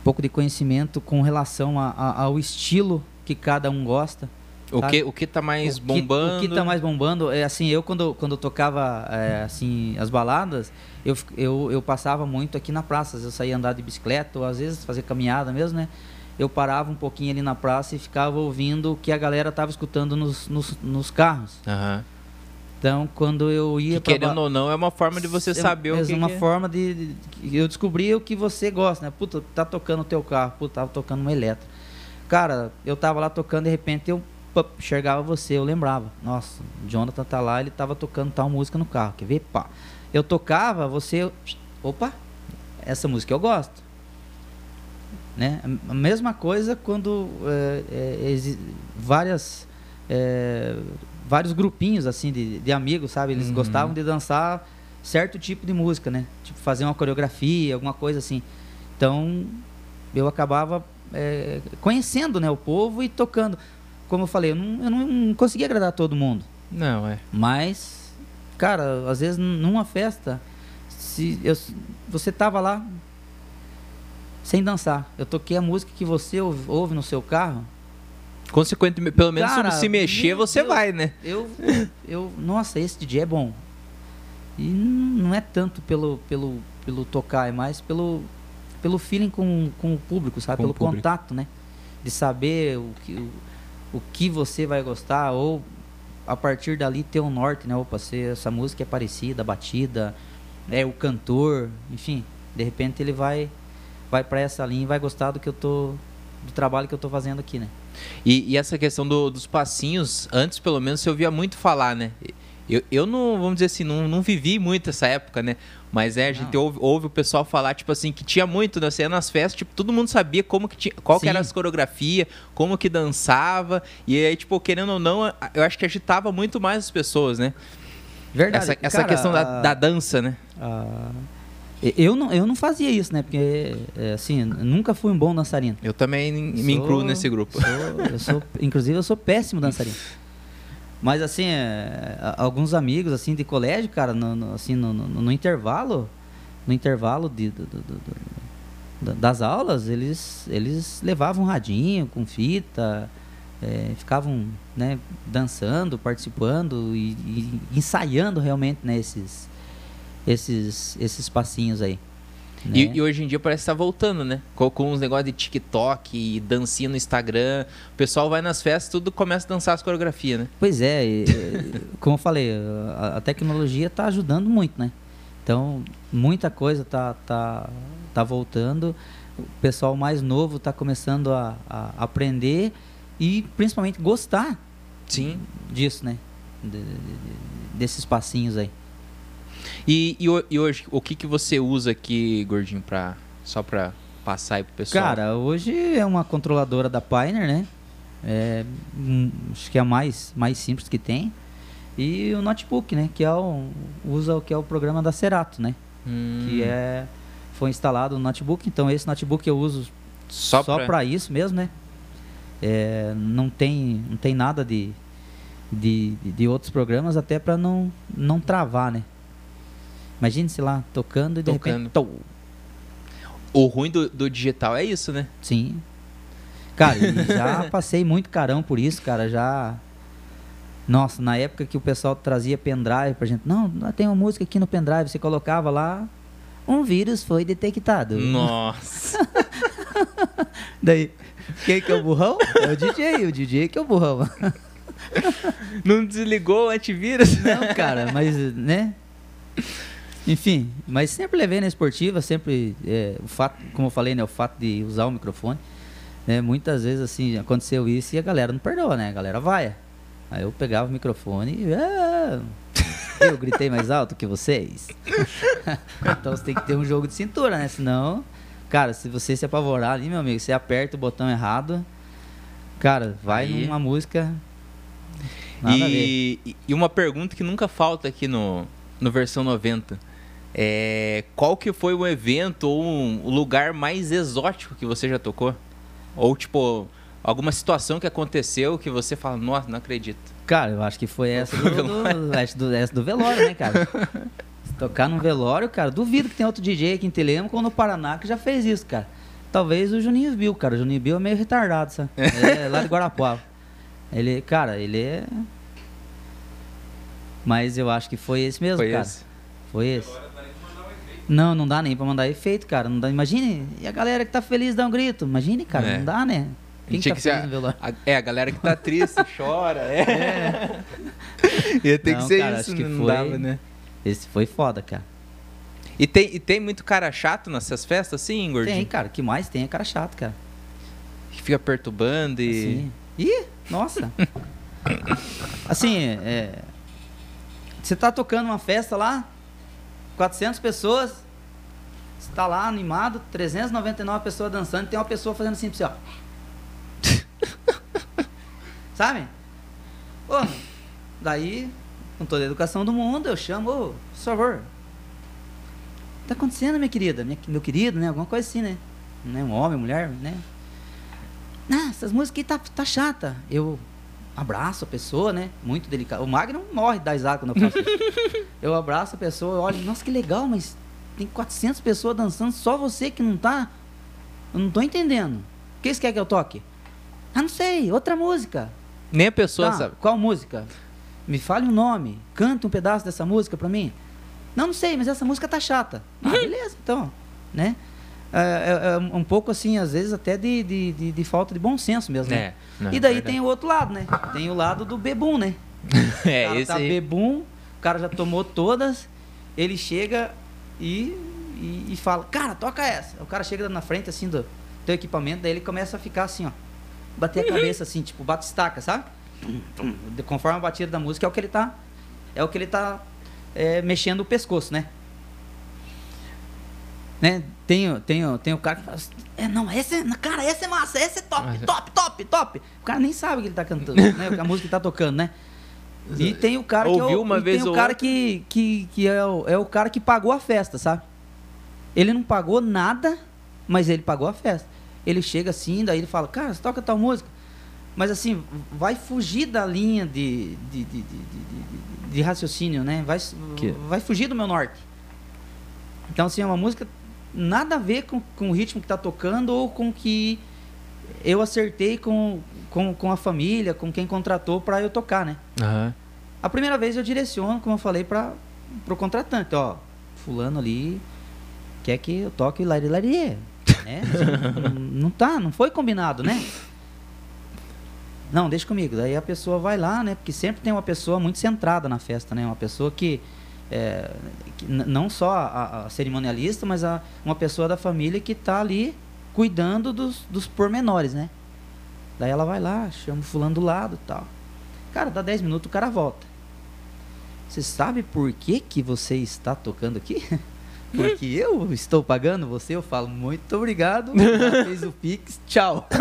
um pouco de conhecimento com relação a- a- ao estilo que cada um gosta. O que o que tá mais O que- bombando? O que tá mais bombando é assim, eu quando, quando eu tocava é, assim as baladas, eu, eu, eu passava muito aqui na praça, eu saía andar de bicicleta ou às vezes fazer caminhada mesmo, né? Eu parava um pouquinho ali na praça e ficava ouvindo o que a galera tava escutando nos, nos, nos carros. Aham. Então, quando eu ia Que querendo ou não é uma forma de você é- saber é o que, uma que é. forma de, de- de- eu descobri o que você gosta, né? Puta, tá tocando o teu carro, puta, tava tocando uma elétrica. Cara, eu tava lá tocando, de repente eu pá, enxergava você, eu lembrava. Nossa, o Jonathan tá lá, ele tava tocando tal música no carro, quer ver? Pá. Eu tocava, você, opa, essa música eu gosto. Né? A mesma coisa quando é, é, várias é, vários grupinhos assim de, de amigos, sabe? Eles Uhum. gostavam de dançar certo tipo de música, né? Tipo fazer uma coreografia, alguma coisa assim. Então eu acabava é, conhecendo, né, o povo e tocando. Como eu falei, eu não, eu não conseguia agradar todo mundo, Não, é. mas cara, às vezes numa festa, se eu, você tava lá sem dançar, eu toquei a música que você ouve, no seu carro, Consequentemente, pelo menos Cara, se mexer, você Deus. vai, né? eu, eu, nossa, esse DJ é bom. E não é tanto pelo, pelo, pelo tocar, é mais pelo, pelo feeling com, com o público, sabe? Com pelo público. contato, né? De saber o que, o, o que você vai gostar, ou a partir dali ter um norte, né? Opa, se essa música é parecida, a batida, é o cantor, enfim. De repente ele vai, vai para essa linha e vai gostar do que eu tô. do trabalho que eu tô fazendo aqui, né? E, e essa questão do- dos passinhos, antes pelo menos você ouvia muito falar, né? Eu, eu não, vamos dizer assim, não, não vivi muito essa época, né? Mas é, a gente ouve, ouve o pessoal falar, tipo assim, que tinha muito, né? Você ia nas festas, tipo, todo mundo sabia como que tinha, qual que era as coreografia, como que dançava. E aí, tipo, querendo ou não, eu acho que agitava muito mais as pessoas, né? Verdade. essa essa Cara, questão da, a- da dança, né? a- eu, não, eu não fazia isso, né? Porque, é, assim, nunca fui um bom dançarino. Eu também me Sou- incluo nesse grupo. sou- eu sou, inclusive, eu sou péssimo dançarino. Mas, assim, é, alguns amigos, assim, de colégio, cara, no, no- assim, no, no- no intervalo, no intervalo de, do- do- do- do- da- das aulas, eles, eles levavam um radinho com fita, é, ficavam, né, dançando, participando e, e ensaiando realmente, né, esses, esses, esses passinhos aí. né? E, e hoje em dia parece que tá voltando, né? Com, com uns negócios de TikTok e dancinha no Instagram. O pessoal vai nas festas, tudo começa a dançar as coreografias, né? Pois é, e, [laughs] como eu falei, a, a tecnologia está ajudando muito, né? Então, muita coisa tá, tá, tá voltando. O pessoal mais novo está começando a, a aprender e principalmente gostar Sim. disso, né? De- de- desses passinhos aí. E, e, e hoje, o que, que você usa aqui, gordinho, pra, só pra passar aí pro pessoal? Cara, hoje é uma controladora da Pioneer, né? É, hum, acho que é a mais, mais simples que tem. E o notebook, né? Que é o, usa o que é o programa da Cerato, né? Hum, Que é foi instalado no notebook. Então esse notebook eu uso só, só para isso mesmo, né? É, não tem não tem nada de de, de, de outros programas até para não não travar, né? Imagine, sei lá, tocando e de Tocando. repente. tou. O ruim do, do digital é isso, né? Sim. Cara, já [laughs] passei muito carão por isso, cara. Já. Nossa, na época que o pessoal trazia pendrive pra gente. Não, tem uma música aqui no pendrive, você colocava lá. Um vírus foi detectado. Nossa. [laughs] Daí, quem que é o burrão? É o DJ, o DJ que é o burrão. Não desligou o antivírus? Não, cara, mas, né? Enfim, mas sempre levei na esportiva, sempre, é, o fato, como eu falei, né, o fato de usar o microfone, né, muitas vezes, assim, aconteceu isso e a galera não perdoa, né, a galera vai. Aí eu pegava o microfone e, ah, eu gritei mais alto que vocês. [laughs] então você tem que ter um jogo de cintura, né, senão, cara, se você se apavorar ali, meu amigo, você aperta o botão errado, cara, vai Aí- numa música, nada a ver. E, e- e uma pergunta que nunca falta aqui no, no versão 90. É, qual que foi o evento ou um- lugar mais exótico que você já tocou? Ou tipo, alguma situação que aconteceu que você fala, nossa, não acredito. Cara, eu acho que foi essa do, [laughs] do, do, essa do velório, né, cara? Se tocar num velório, cara, duvido que tem outro DJ aqui em Telemaco ou no Paraná que já fez isso, cara. Talvez o Juninho Bill, cara. O Juninho Bill é meio retardado, sabe? [laughs] É lá de Guarapuava. Ele, cara, ele é. Mas eu acho que foi esse mesmo, Foi cara. esse? Foi esse. Não, não dá nem pra mandar efeito, cara. Não dá. Imagine, e a galera que tá feliz dá um grito. Imagine, cara, É. não dá, né? Quem Tinha tá que ser feliz a- a- é, a galera que tá triste, [laughs] chora. É. Ia ter que Não, ser cara, isso, acho que não foi- dava, né? Esse foi foda, cara. E tem, e tem muito cara chato nessas festas, assim, gordinho? Tem, cara. O que mais tem é cara chato, cara. Que fica perturbando e... Assim. Ih, nossa. [laughs] assim, é, você tá tocando uma festa lá, 400 pessoas, você tá lá animado, 399 pessoas dançando, e tem uma pessoa fazendo assim ó. [laughs] Sabe? Daí, com toda a educação do mundo, eu chamo, ô, por favor. Tá acontecendo, minha querida? Minha- meu querido, né? Alguma coisa assim, né? né? Um homem, mulher, né? Ah, essas músicas aqui tá, tá chata. Eu abraço a pessoa, né? Muito delicado. O Magno morre da risada quando eu faço isso. [laughs] eu abraço a pessoa, eu olho, nossa, que legal, mas tem 400 pessoas dançando, só você que não tá? Eu não tô entendendo. O que você quer que eu toque? Ah, não sei, outra música. Nem a pessoa Tá, sabe. Qual música? Me fale um nome. Canta um pedaço dessa música pra mim. Não, não sei, mas essa música tá chata. Ah, [laughs] beleza, então. Né? É, é- é um pouco assim, às vezes até de, de, de- de falta de bom senso mesmo, né? É, não, e daí verdade. tem o outro lado, né? Tem o lado do bebum, né? [laughs] É, o cara esse tá aí. bebum, o cara já tomou todas, ele chega e, e, e fala, cara, toca essa. O cara chega na frente assim do teu equipamento, daí ele começa a ficar assim, ó. Bater a cabeça assim, tipo, bate estaca, sabe? Conforme a batida da música é o que ele tá. É o que ele tá é, mexendo o pescoço, né? Né? Tem, o- tem, tem o cara que fala assim, é, não, esse é, cara, essa é massa, essa é top, é- top, top, top. O cara nem sabe o que ele tá cantando, né? A [laughs] música que tá tocando, né? E tem o cara que é Ouviu o, uma vez tem o cara outra. que, que, que é, o, é o cara que pagou a festa, sabe? Ele não pagou nada, mas ele pagou a festa. Ele chega assim, daí ele fala, cara, você toca tal música. Mas assim, vai fugir da linha de, de, de, de, de- de- de raciocínio, né? Vai, Que- vai fugir do meu norte. Então, assim, é uma música nada a ver com, com o ritmo que tá tocando ou com que eu acertei com, com, com a família, com quem contratou para eu tocar, né? Aham. A primeira vez eu direciono, como eu falei, para o contratante, ó, fulano ali quer que eu toque lari lari. Né? não, não tá, não foi combinado, né? Não, deixa comigo. Daí a pessoa vai lá, né? Porque sempre tem uma pessoa muito centrada na festa, né? Uma pessoa que, é, não só a, a cerimonialista, mas a, uma pessoa da família que tá ali cuidando dos, dos pormenores, né? Daí ela vai lá, chama o fulano do lado e tal. Cara, dá 10 minutos, o cara volta. Você sabe por que, que você está tocando aqui? [laughs] Porque eu estou pagando você, eu falo muito obrigado, fez o Pix, tchau. [laughs]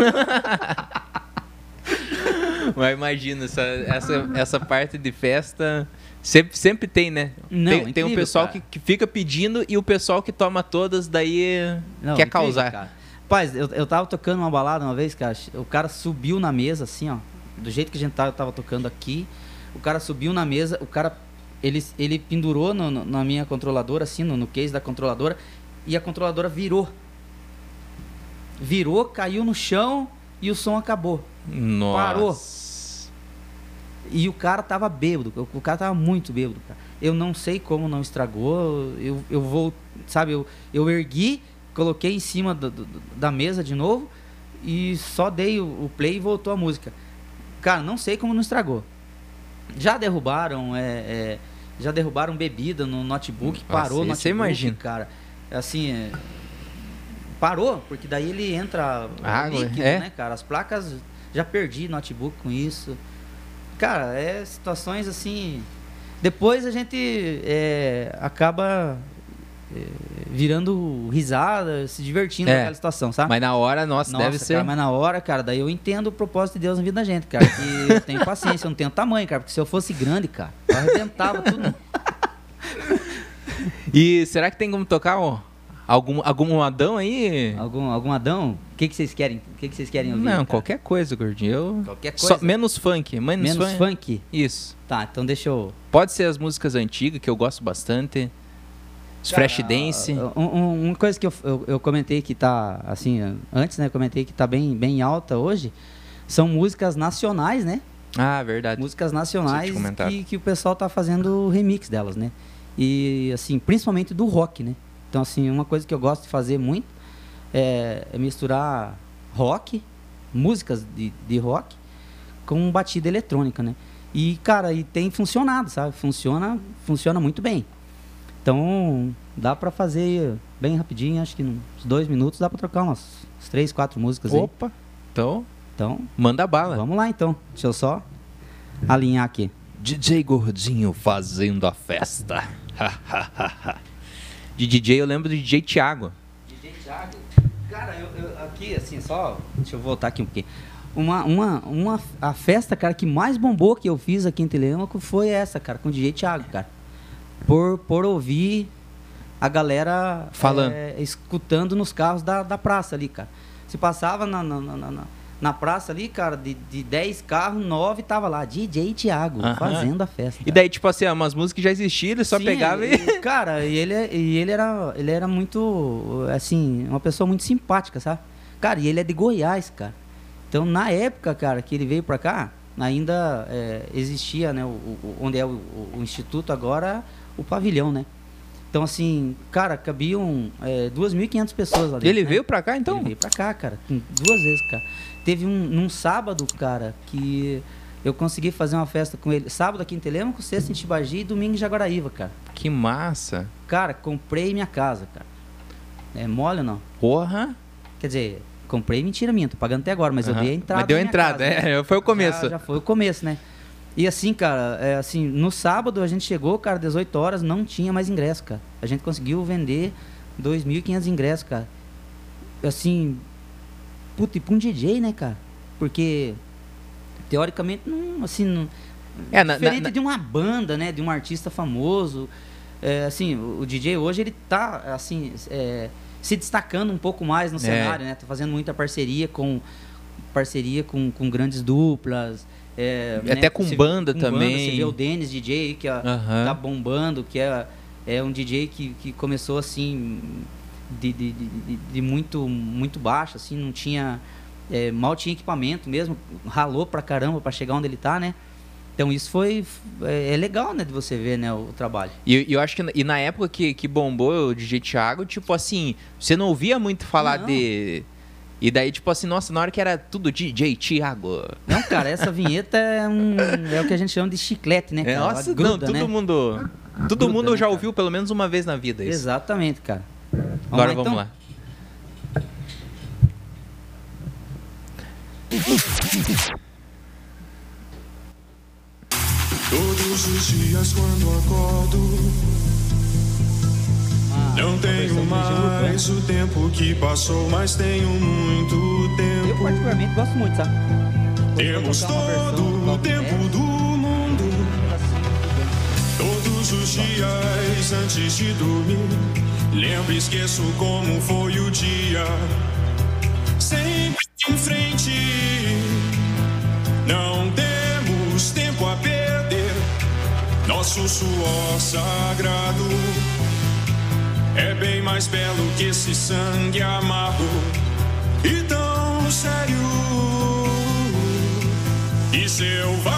Mas imagina, essa, essa, essa parte de festa sempre, sempre tem, né? Não, tem, tem um incrível, pessoal que, que fica pedindo e o pessoal que toma todas daí Não, quer incrível, causar. Cara. Paz, eu, eu tava tocando uma balada uma vez, cara. O cara subiu na mesa, assim, ó. Do jeito que a gente tava, tava tocando aqui. O cara subiu na mesa, o cara. Ele, ele pendurou no- no- na minha controladora, assim, no, no case da controladora. E a controladora virou. Virou, caiu no chão e o som acabou. Nossa. Parou. E o cara tava bêbado, o- cara tava muito bêbado, cara. Eu não sei como não estragou, eu, eu vou, sabe, eu, eu ergui, coloquei em cima do- do- da mesa de novo e só dei o, o play e voltou a música. Cara, não sei como não estragou. Já derrubaram, é, é, já derrubaram bebida no notebook, Nossa, parou o isso notebook, eu imagino. cara. Assim, é, parou, porque daí ele entra Água, líquido, é. né, cara? As placas, já perdi notebook com isso. Cara, é situações assim. Depois a gente é, acaba é, virando risada, se divertindo É. naquela situação, sabe? Mas na hora, nossa, Nossa, deve ser. cara, mas na hora, cara, daí eu entendo o propósito de Deus na vida da gente, cara. Que eu tenho paciência, eu não tenho tamanho, cara. Porque se eu fosse grande, cara, eu arrebentava tudo. [laughs] E será que tem como tocar ó, algum, algum Adão aí? Algum, algum Adão? O que, que vocês querem? O que, que vocês querem ouvir? Não, cara? qualquer coisa, gordinho. Eu... Qualquer Só- coisa. menos funk. Menos, Menos funk. funk? Isso. Tá, então deixa eu. Pode ser as músicas antigas, que eu gosto bastante. Os Cara, Fresh Dance. um- um- uma coisa que eu, eu, eu comentei que tá, assim, antes, né? eu Comentei que tá bem, bem alta hoje. São músicas nacionais, né? Ah, verdade. músicas nacionais que, que o pessoal tá fazendo remix delas, né? E assim, principalmente do rock, né? Então assim, uma coisa que eu gosto de fazer muito é, é misturar rock, músicas de, de rock com batida eletrônica, né? E cara, e tem funcionado, sabe? Funciona, funciona muito bem. Então, dá pra fazer bem rapidinho, acho que uns dois minutos dá pra trocar umas, umas três, quatro músicas aí. Opa. Então, Então, manda bala. vamos lá então. Deixa eu só alinhar aqui. DJ Gordinho fazendo a festa. [laughs] de DJ eu lembro do DJ Thiago. DJ Thiago, cara, eu, eu- aqui, assim, só. Deixa eu voltar aqui um pouquinho. Uma, uma, uma, a festa, cara, que mais bombou que eu fiz aqui em Telêmaco foi essa, cara, com o DJ Thiago, cara. Por, por ouvir a galera Falando. é, escutando nos carros da, da praça ali, cara. Se passava na, na, na, na- na praça ali, cara, de, de 10 carros, 9 tava lá, DJ Thiago, Aham. fazendo a festa. E daí, tipo assim, ah, umas músicas que já existiam, ele só Sim, pegava e. e- Cara, e ele, e ele, era, ele era muito, assim, uma pessoa muito simpática, sabe? Cara, e ele é de Goiás, cara. Então, na época, cara, que ele veio pra cá, ainda é, existia, né, o, o- onde é o, o- instituto agora, o pavilhão, né? Então, assim, cara, cabiam é, 2.500 pessoas lá dentro. Ele né? veio pra cá, então? Ele veio pra cá, cara, duas vezes, cara. Teve um num sábado, cara, que eu consegui fazer uma festa com ele. Sábado aqui em Telêmaco, sexta em Tibagi e domingo em Jaguaraíva, cara. Que massa. Cara, comprei minha casa, cara. É mole ou não? Porra. Quer dizer, comprei mentira minha, tô pagando até agora, mas eu dei a entrada. Mas deu minha entrada, casa, né? é, foi o começo. Já, já foi o começo, né? E assim, cara, é, assim, no sábado a gente chegou, cara, 18 horas, não tinha mais ingresso, cara. A gente conseguiu vender 2.500 ingressos, cara. Assim, puta, e pra um DJ, né, cara? Porque, teoricamente, não, assim, não, É, na- diferente na- de uma banda, né, de um artista famoso. É, assim, o, o DJ hoje, ele tá, assim, é, se destacando um pouco mais no É. cenário, né? Tá fazendo muita parceria com parceria com, com grandes duplas. é, Até né, com você- banda com também. você vê o Denis DJ, que é, tá bombando, que é, é um DJ que, que começou assim de, de, de, de- muito muito baixo, assim, não tinha é, mal tinha equipamento mesmo, ralou pra caramba pra chegar onde ele tá, né? Então isso foi é, é legal, né, de você ver, né, o trabalho. E eu acho que e na época que, que bombou o DJ Thiago, tipo assim, você não ouvia muito falar Não. de. E daí, tipo assim, nossa, na hora que era tudo DJ Thiago. Não, cara, essa vinheta é, um, é o que a gente chama de chiclete, né, É, cara? Ela nossa, gruda, não, todo né? mundo. Todo Gruda, mundo né, já cara? ouviu pelo menos uma vez na vida isso. Exatamente, cara. Agora então? vamos lá. Todos os dias quando acordo, Uma- não uma tenho Urbana. mais o tempo que passou, mas tenho muito Eu tempo. particularmente gosto muito, sabe? Temos todo do o Calvin tempo do mundo. um pedacinho Todos os dias antes de dormir, lembro e esqueço como foi o dia. Sempre em frente, não temos tempo a perder. Nosso suor sagrado é bem mais belo que esse sangue amargo e tão sério e selvagem.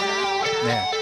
É.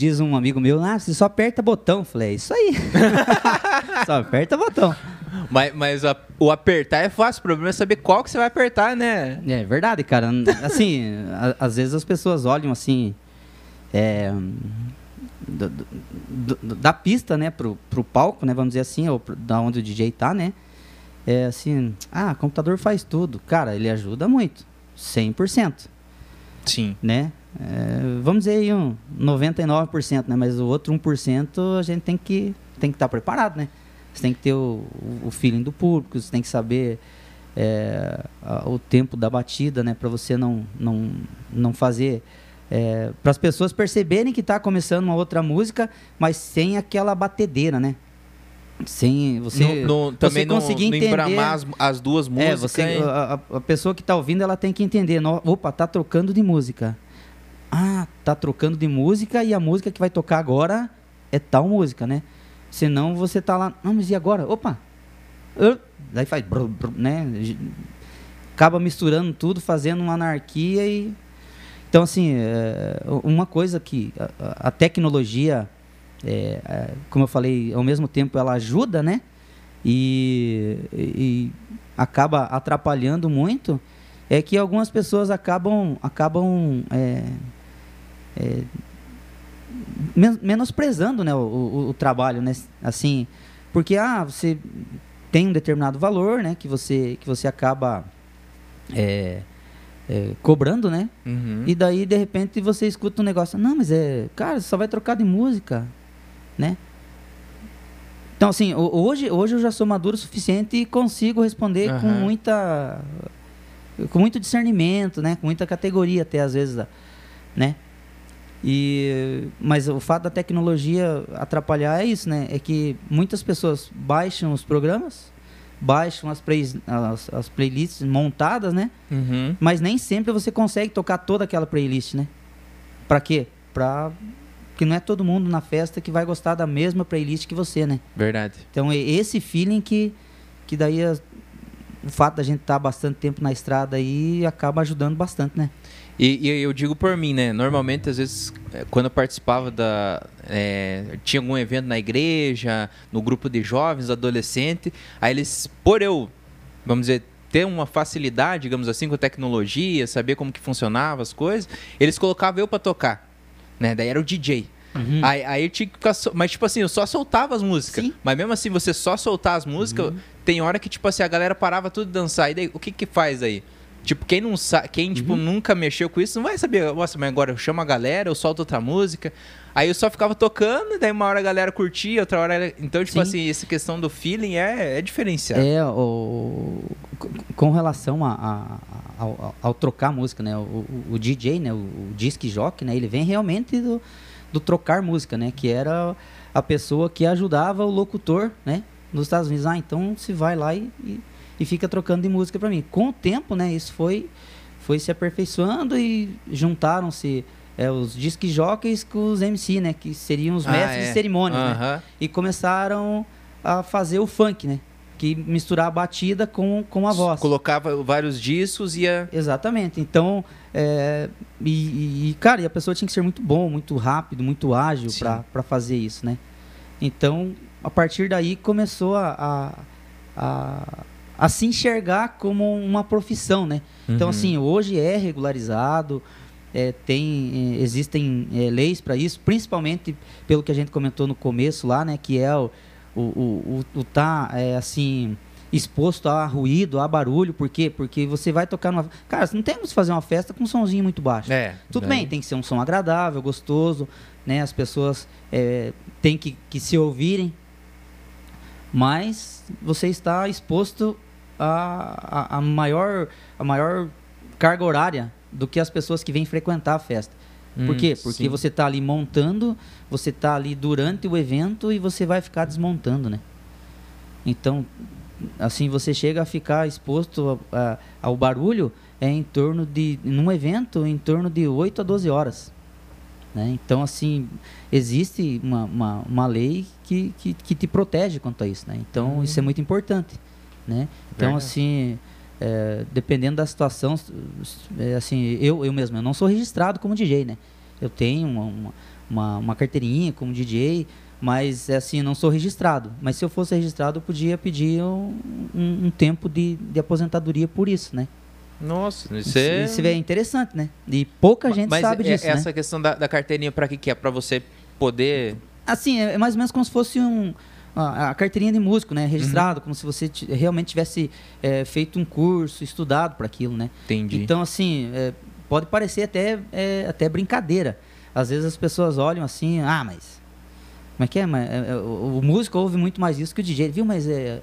diz um amigo meu, ah, você só aperta botão. Falei, é isso aí. [laughs] só aperta botão. Mas, mas a- o apertar é fácil, o problema é saber qual que você vai apertar, né? É verdade, cara. Assim, a- às vezes as pessoas olham assim. é, do- do- do- da pista, né, pro, pro palco, né, vamos dizer assim, ou pro- da onde o DJ tá, né? É assim, ah, computador faz tudo. Cara, ele ajuda muito. 100%, Sim. né? É, vamos dizer aí um 99%, né? Mas o outro 1% a gente tem que tem que estar preparado, né? Você tem que ter o, o feeling do público, você tem que saber é, a- o tempo da batida, né? Para você não, não, não fazer... para as pessoas perceberem que está começando uma outra música, mas sem aquela batedeira, né? Sem você, No- no- você também não, conseguir não entender... as, as duas É, músicas. você, hein? a, a- pessoa que tá ouvindo, ela tem que entender. no- opa, tá trocando de música. Ah, tá trocando de música e a música que vai tocar agora é tal música, né? Senão você tá lá, não, mas e agora? Opa! Ah, daí faz, né? Acaba misturando tudo, fazendo uma anarquia e... Então, assim, é, uma coisa que a- tecnologia, é, como eu falei, ao mesmo tempo ela ajuda, né? e, e acaba atrapalhando muito é que algumas pessoas acabam acabam é, men- menosprezando né, o, o- o trabalho né assim porque ah você tem um determinado valor né que você que você acaba é, é, cobrando né Uhum. e daí, de repente, você escuta um negócio. Não, mas é. Cara, só vai trocar de música. Né? Então, assim, ho- hoje, hoje eu já sou maduro o suficiente e consigo responder com Aham. muita. Com muito discernimento, né? Com muita categoria, até às vezes. Né? E, mas o fato da tecnologia atrapalhar é isso, né? É que muitas pessoas baixam os programas, baixam as, play, as, as playlists montadas, né? Uhum. Mas nem sempre você consegue tocar toda aquela playlist, né? Pra quê? Pra... Porque não é todo mundo na festa que vai gostar da mesma playlist que você, né? Verdade. Então é esse feeling que, que daí as- o fato da gente estar bastante tempo na estrada aí acaba ajudando bastante, né? E, e eu digo por mim, né? Normalmente, às vezes, eh, quando eu participava da. eh, tinha algum evento na igreja, no grupo de jovens, adolescente, aí eles, por eu, vamos dizer, ter uma facilidade, digamos assim, com a tecnologia, saber como que funcionava as coisas, eles colocavam eu pra tocar. Né? Daí era o DJ. Aí, aí eu tinha que ficar. so- Mas, tipo assim, eu só soltava as músicas. Sim. Mas mesmo assim, você só soltar as músicas, tem hora que, tipo assim, a galera parava tudo de dançar. E daí, o que que faz aí? Tipo, quem não sabe, quem, tipo, nunca mexeu com isso, não vai saber, nossa, mas agora eu chamo a galera, eu solto outra música. Aí eu só ficava tocando, daí uma hora a galera curtia, outra hora. Então, tipo Sim. assim, essa questão do feeling é, é diferenciado. É, o, com- relação a, a- ao, ao trocar música, né? O, o- o DJ, né? O, o disc jockey, né? Ele vem realmente do, do trocar música, né? Que era a pessoa que ajudava o locutor, né? Nos Estados Unidos. Ah, então se vai lá e, e, e fica trocando de música para mim. Com o tempo, né? Isso foi, foi se aperfeiçoando e juntaram-se é, os disc jockeys com os MC, né? Que seriam os Ah, mestres é. de cerimônias, né? E começaram a fazer o funk, né? Que misturar a batida com, com a voz. Colocava vários discos e ia. Exatamente. Então, é, e, e, cara, e a pessoa tinha que ser muito bom, muito rápido, muito ágil para fazer isso, né? Então, a partir daí começou a, a, a, a se enxergar como uma profissão, né? Então, Uhum. assim, hoje é regularizado, é, tem, é, existem é, leis para isso, principalmente pelo que a gente comentou no começo lá, né? Que é o, o, o, o, tá, é, assim, exposto a ruído, a barulho. Por quê? Porque você vai tocar numa... Cara, não tem como se fazer uma festa com um somzinho muito baixo. É. Tudo bem, tem que ser um som agradável, gostoso, né? As pessoas é, têm que, que se ouvirem, mas você está exposto a, a, a maior, a maior carga horária do que as pessoas que vêm frequentar a festa. Por Hum, quê? Porque sim. você está ali montando, você está ali durante o evento e você vai ficar desmontando, né? Então, assim, você chega a ficar exposto a- a- ao barulho é em torno de, num evento, em torno de 8 a 12 horas. Né? Então, assim, existe uma, uma, uma lei que, que, que te protege quanto a isso, né? Então, isso é muito importante, né? Então, Verdade. assim, é, dependendo da situação, é, assim, eu, eu mesmo, eu não sou registrado como DJ, né? Eu tenho uma, uma, uma, carteirinha como DJ, mas, é assim, não sou registrado. Mas se eu fosse registrado, eu podia pedir um, um, um tempo de, de aposentadoria por isso, né? Nossa, isso é... isso é interessante, né? E pouca gente Mas sabe é- disso, né? essa questão da, da carteirinha pra que que é? Pra você poder... Assim, é mais ou menos como se fosse um, a, a carteirinha de músico, né? Registrado, como se você realmente tivesse é, feito um curso, estudado para aquilo, né? Entendi. Então, assim, é, pode parecer até, é, até brincadeira. Às vezes as pessoas olham assim, ah, mas. Como é que é? Mas, o, o músico ouve muito mais isso que o DJ, viu? Mas é,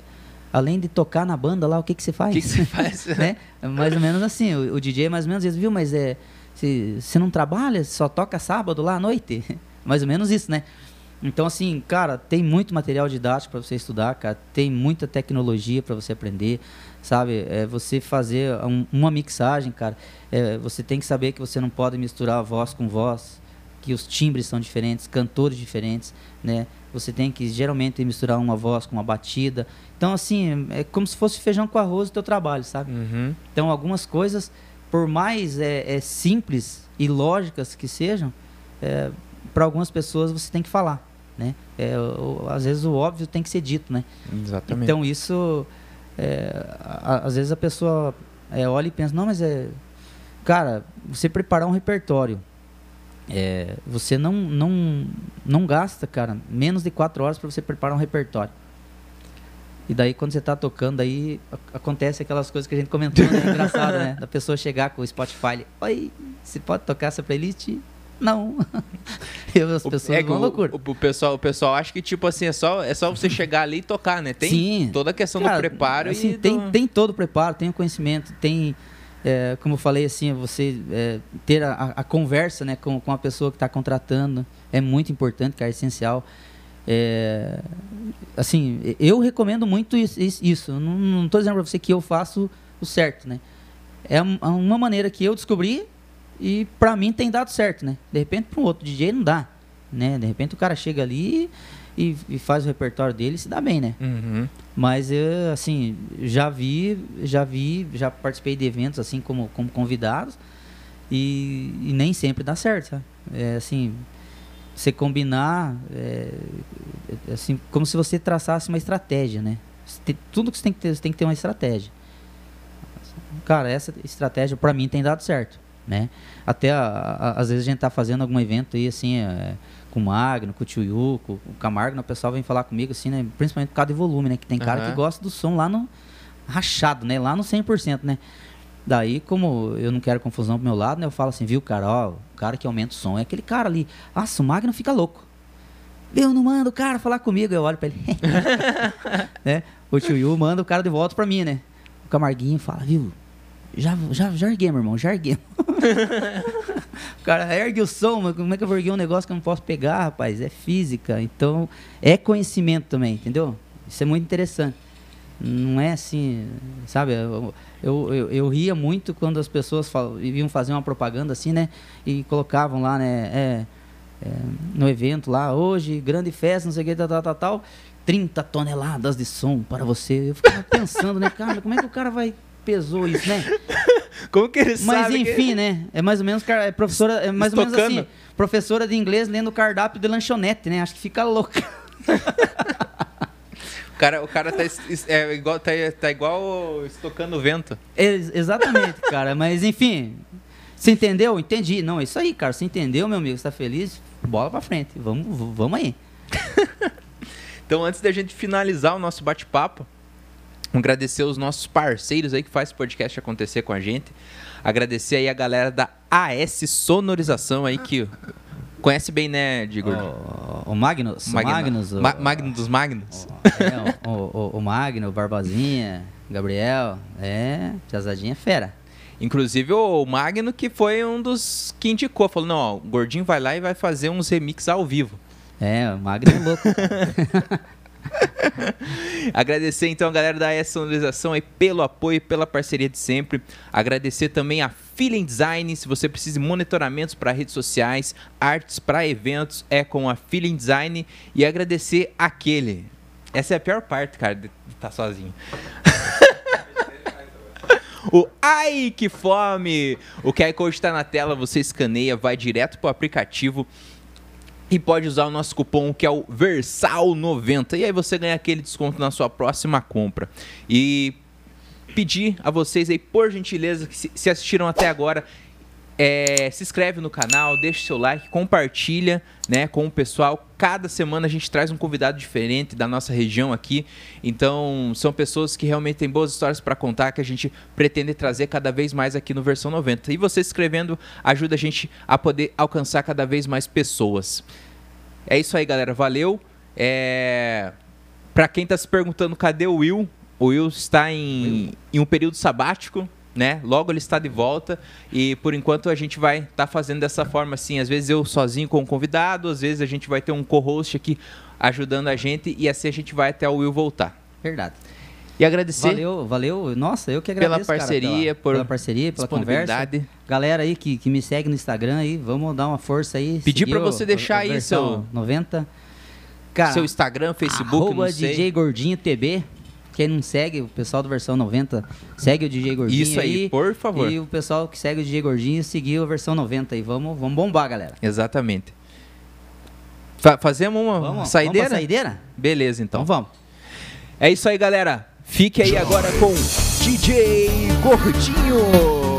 além de tocar na banda lá, o que, que você faz? O que você [laughs] faz? né? É Mais ou menos assim, o, o DJ é mais ou menos isso, viu? Mas é. Você não trabalha, só toca sábado lá à noite. [laughs] mais ou menos isso, né? Então, assim, cara, tem muito material didático para você estudar, cara. Tem muita tecnologia para você aprender, sabe? É você fazer um- uma mixagem, cara. é, você tem que saber que você não pode misturar voz com voz, que os timbres são diferentes, cantores diferentes, né? Você tem que geralmente misturar uma voz com uma batida. Então, assim, é como se fosse feijão com arroz o teu trabalho, sabe? Uhum. Então, algumas coisas, por mais é, é, simples e lógicas que sejam, para algumas pessoas você tem que falar, né? É, o- às vezes o óbvio tem que ser dito, né? Exatamente. Então isso, é, a- às vezes a pessoa é, olha e pensa, não, mas é, cara, você preparar um repertório, é, você não, não, não gasta, cara, menos de quatro horas para você preparar um repertório. E daí quando você tá tocando, aí acontece aquelas coisas que a gente comentou, né? [laughs] Engraçado, né? Da pessoa chegar com o Spotify, oi, você pode tocar essa playlist? Não. [laughs] E as pessoas é que vão o, loucura. o- o pessoal, o pessoal acha que, tipo assim, é só, é só você chegar ali e tocar, né? Tem Sim. toda a questão Cara, do preparo assim, e tem, do... tem todo o preparo, tem o conhecimento, tem, é, como eu falei, assim, você é, ter a, a- conversa né, com, com a pessoa que está contratando é muito importante, cara, é essencial. É, assim, eu recomendo muito isso. Eu Não estou dizendo para você que eu faço o certo, né? É um- uma maneira que eu descobri e para mim tem dado certo, né? De repente para um outro DJ não dá, né? De repente o cara chega ali e, e faz o repertório dele e se dá bem, né? Uhum. Mas eu, assim, já vi, já vi, já participei de eventos assim como, como convidados e, e nem sempre dá certo, sabe? É assim, você combinar, é, é, assim, como se você traçasse uma estratégia, né? Tem- tudo que você tem que ter, você tem que ter uma estratégia. Cara, essa estratégia pra mim tem dado certo, né? Até a- a- às vezes a gente tá fazendo algum evento aí assim, é, com o Magno, com o Tio com o Camargo, o pessoal vem falar comigo assim, né? Principalmente por causa de volume, né? Que tem cara Aham. que gosta do som lá no rachado, né? Lá no 100%, né? Daí, como eu não quero confusão pro meu lado, né? Eu falo assim, viu, cara, ó, o cara que aumenta o som é aquele cara ali. Nossa, o Magno fica louco. Eu não mando o cara falar comigo. Eu olho pra ele. [laughs] né? O tio Yu manda o cara de volta pra mim, né? O Camarguinho fala, viu? Já, já, já erguei, meu irmão, já erguei. [laughs] cara ergue o som, mas como é que eu vou erguer um negócio que eu não posso pegar, rapaz? É física. Então, é conhecimento também, entendeu? Isso é muito interessante. Não é assim, sabe? Eu, eu, eu, eu ria muito quando as pessoas iam fazer uma propaganda assim, né? E colocavam lá, né? É, é, no evento lá, hoje, grande festa, não sei o que, tal, tal, tal, tal. 30 toneladas de som para você. Eu ficava pensando, né, cara, como é que o cara vai pesou isso, né? [laughs] Como que ele Mas sabe que- enfim, né? É mais ou menos é professora, é mais ou menos Estocando. assim, professora de inglês lendo o cardápio de lanchonete, né? Acho que fica louca. [laughs] O cara, o cara tá, é, igual, tá, tá igual estocando vento. Ex- exatamente, cara. Mas enfim, você entendeu? Entendi. Não, é isso aí, cara. Você entendeu, meu amigo? Você tá feliz? Bola pra frente. Vamos, vamos aí. [laughs] Então, antes da gente finalizar o nosso bate-papo, agradecer os nossos parceiros aí que faz esse podcast acontecer com a gente. Agradecer aí a galera da AS Sonorização aí que Conhece bem, né, Digor? O, o Magnus. Magno. Magnus. o- Ma- Magno dos Magnos. É, o, o, o Magno, o Barbosinha, Gabriel. É, Tiazadinha é fera. Inclusive o Magno que foi um dos que indicou. Falou, não, ó, o Gordinho vai lá e vai fazer uns remix ao vivo. É, o Magno é louco. [laughs] [laughs] Agradecer então a galera da Sonorização aí pelo apoio, pela parceria de sempre. Agradecer também a Feeling Design, se você precisa de monitoramentos para redes sociais, artes para eventos, é com a Feeling Design. E agradecer aquele. Essa é a pior parte, cara, de estar sozinho. [laughs] O Ai Que Fome! O QR Code está na tela, você escaneia, vai direto para o aplicativo e pode usar o nosso cupom que é o Versal90 e aí você ganha aquele desconto na sua próxima compra. E pedir a vocês aí, por gentileza, que se, assistiram até agora, é, se inscreve no canal, deixa seu like, compartilha né, com o pessoal. Cada semana a gente traz um convidado diferente da nossa região aqui. Então, são pessoas que realmente têm boas histórias para contar que a gente pretende trazer cada vez mais aqui no Versão 90. E você se inscrevendo ajuda a gente a poder alcançar cada vez mais pessoas. É isso aí, galera. Valeu. É... Para quem tá se perguntando cadê o Will, o Will está em, em um período sabático, né? Logo ele está de volta e por enquanto a gente vai estar fazendo dessa forma assim, às vezes eu sozinho com o convidado, às vezes a gente vai ter um co-host aqui ajudando a gente e assim a gente vai até o Will voltar. Verdade. E agradecer Valeu, valeu. Nossa, eu que pela agradeço. cara, parceria, pela, por pela parceria, pela conversa. Galera aí que, que me segue no Instagram aí, vamos dar uma força aí. Pedir o- você deixar aí versão 90. Cara, Seu Instagram, Facebook, arroba não sei. DJ Gordinho TB. Quem não segue, o pessoal do versão 90, segue o DJ Gordinho Isso aí, por favor. E o pessoal que segue o DJ Gordinho, seguir a versão 90 aí. Vamos, vamos bombar, galera. Exatamente. Fa- fazemos uma Vamos, saideira? Vamos saideira? Beleza, então. Então vamos. É isso aí, galera. Fique aí agora com DJ Gordinho.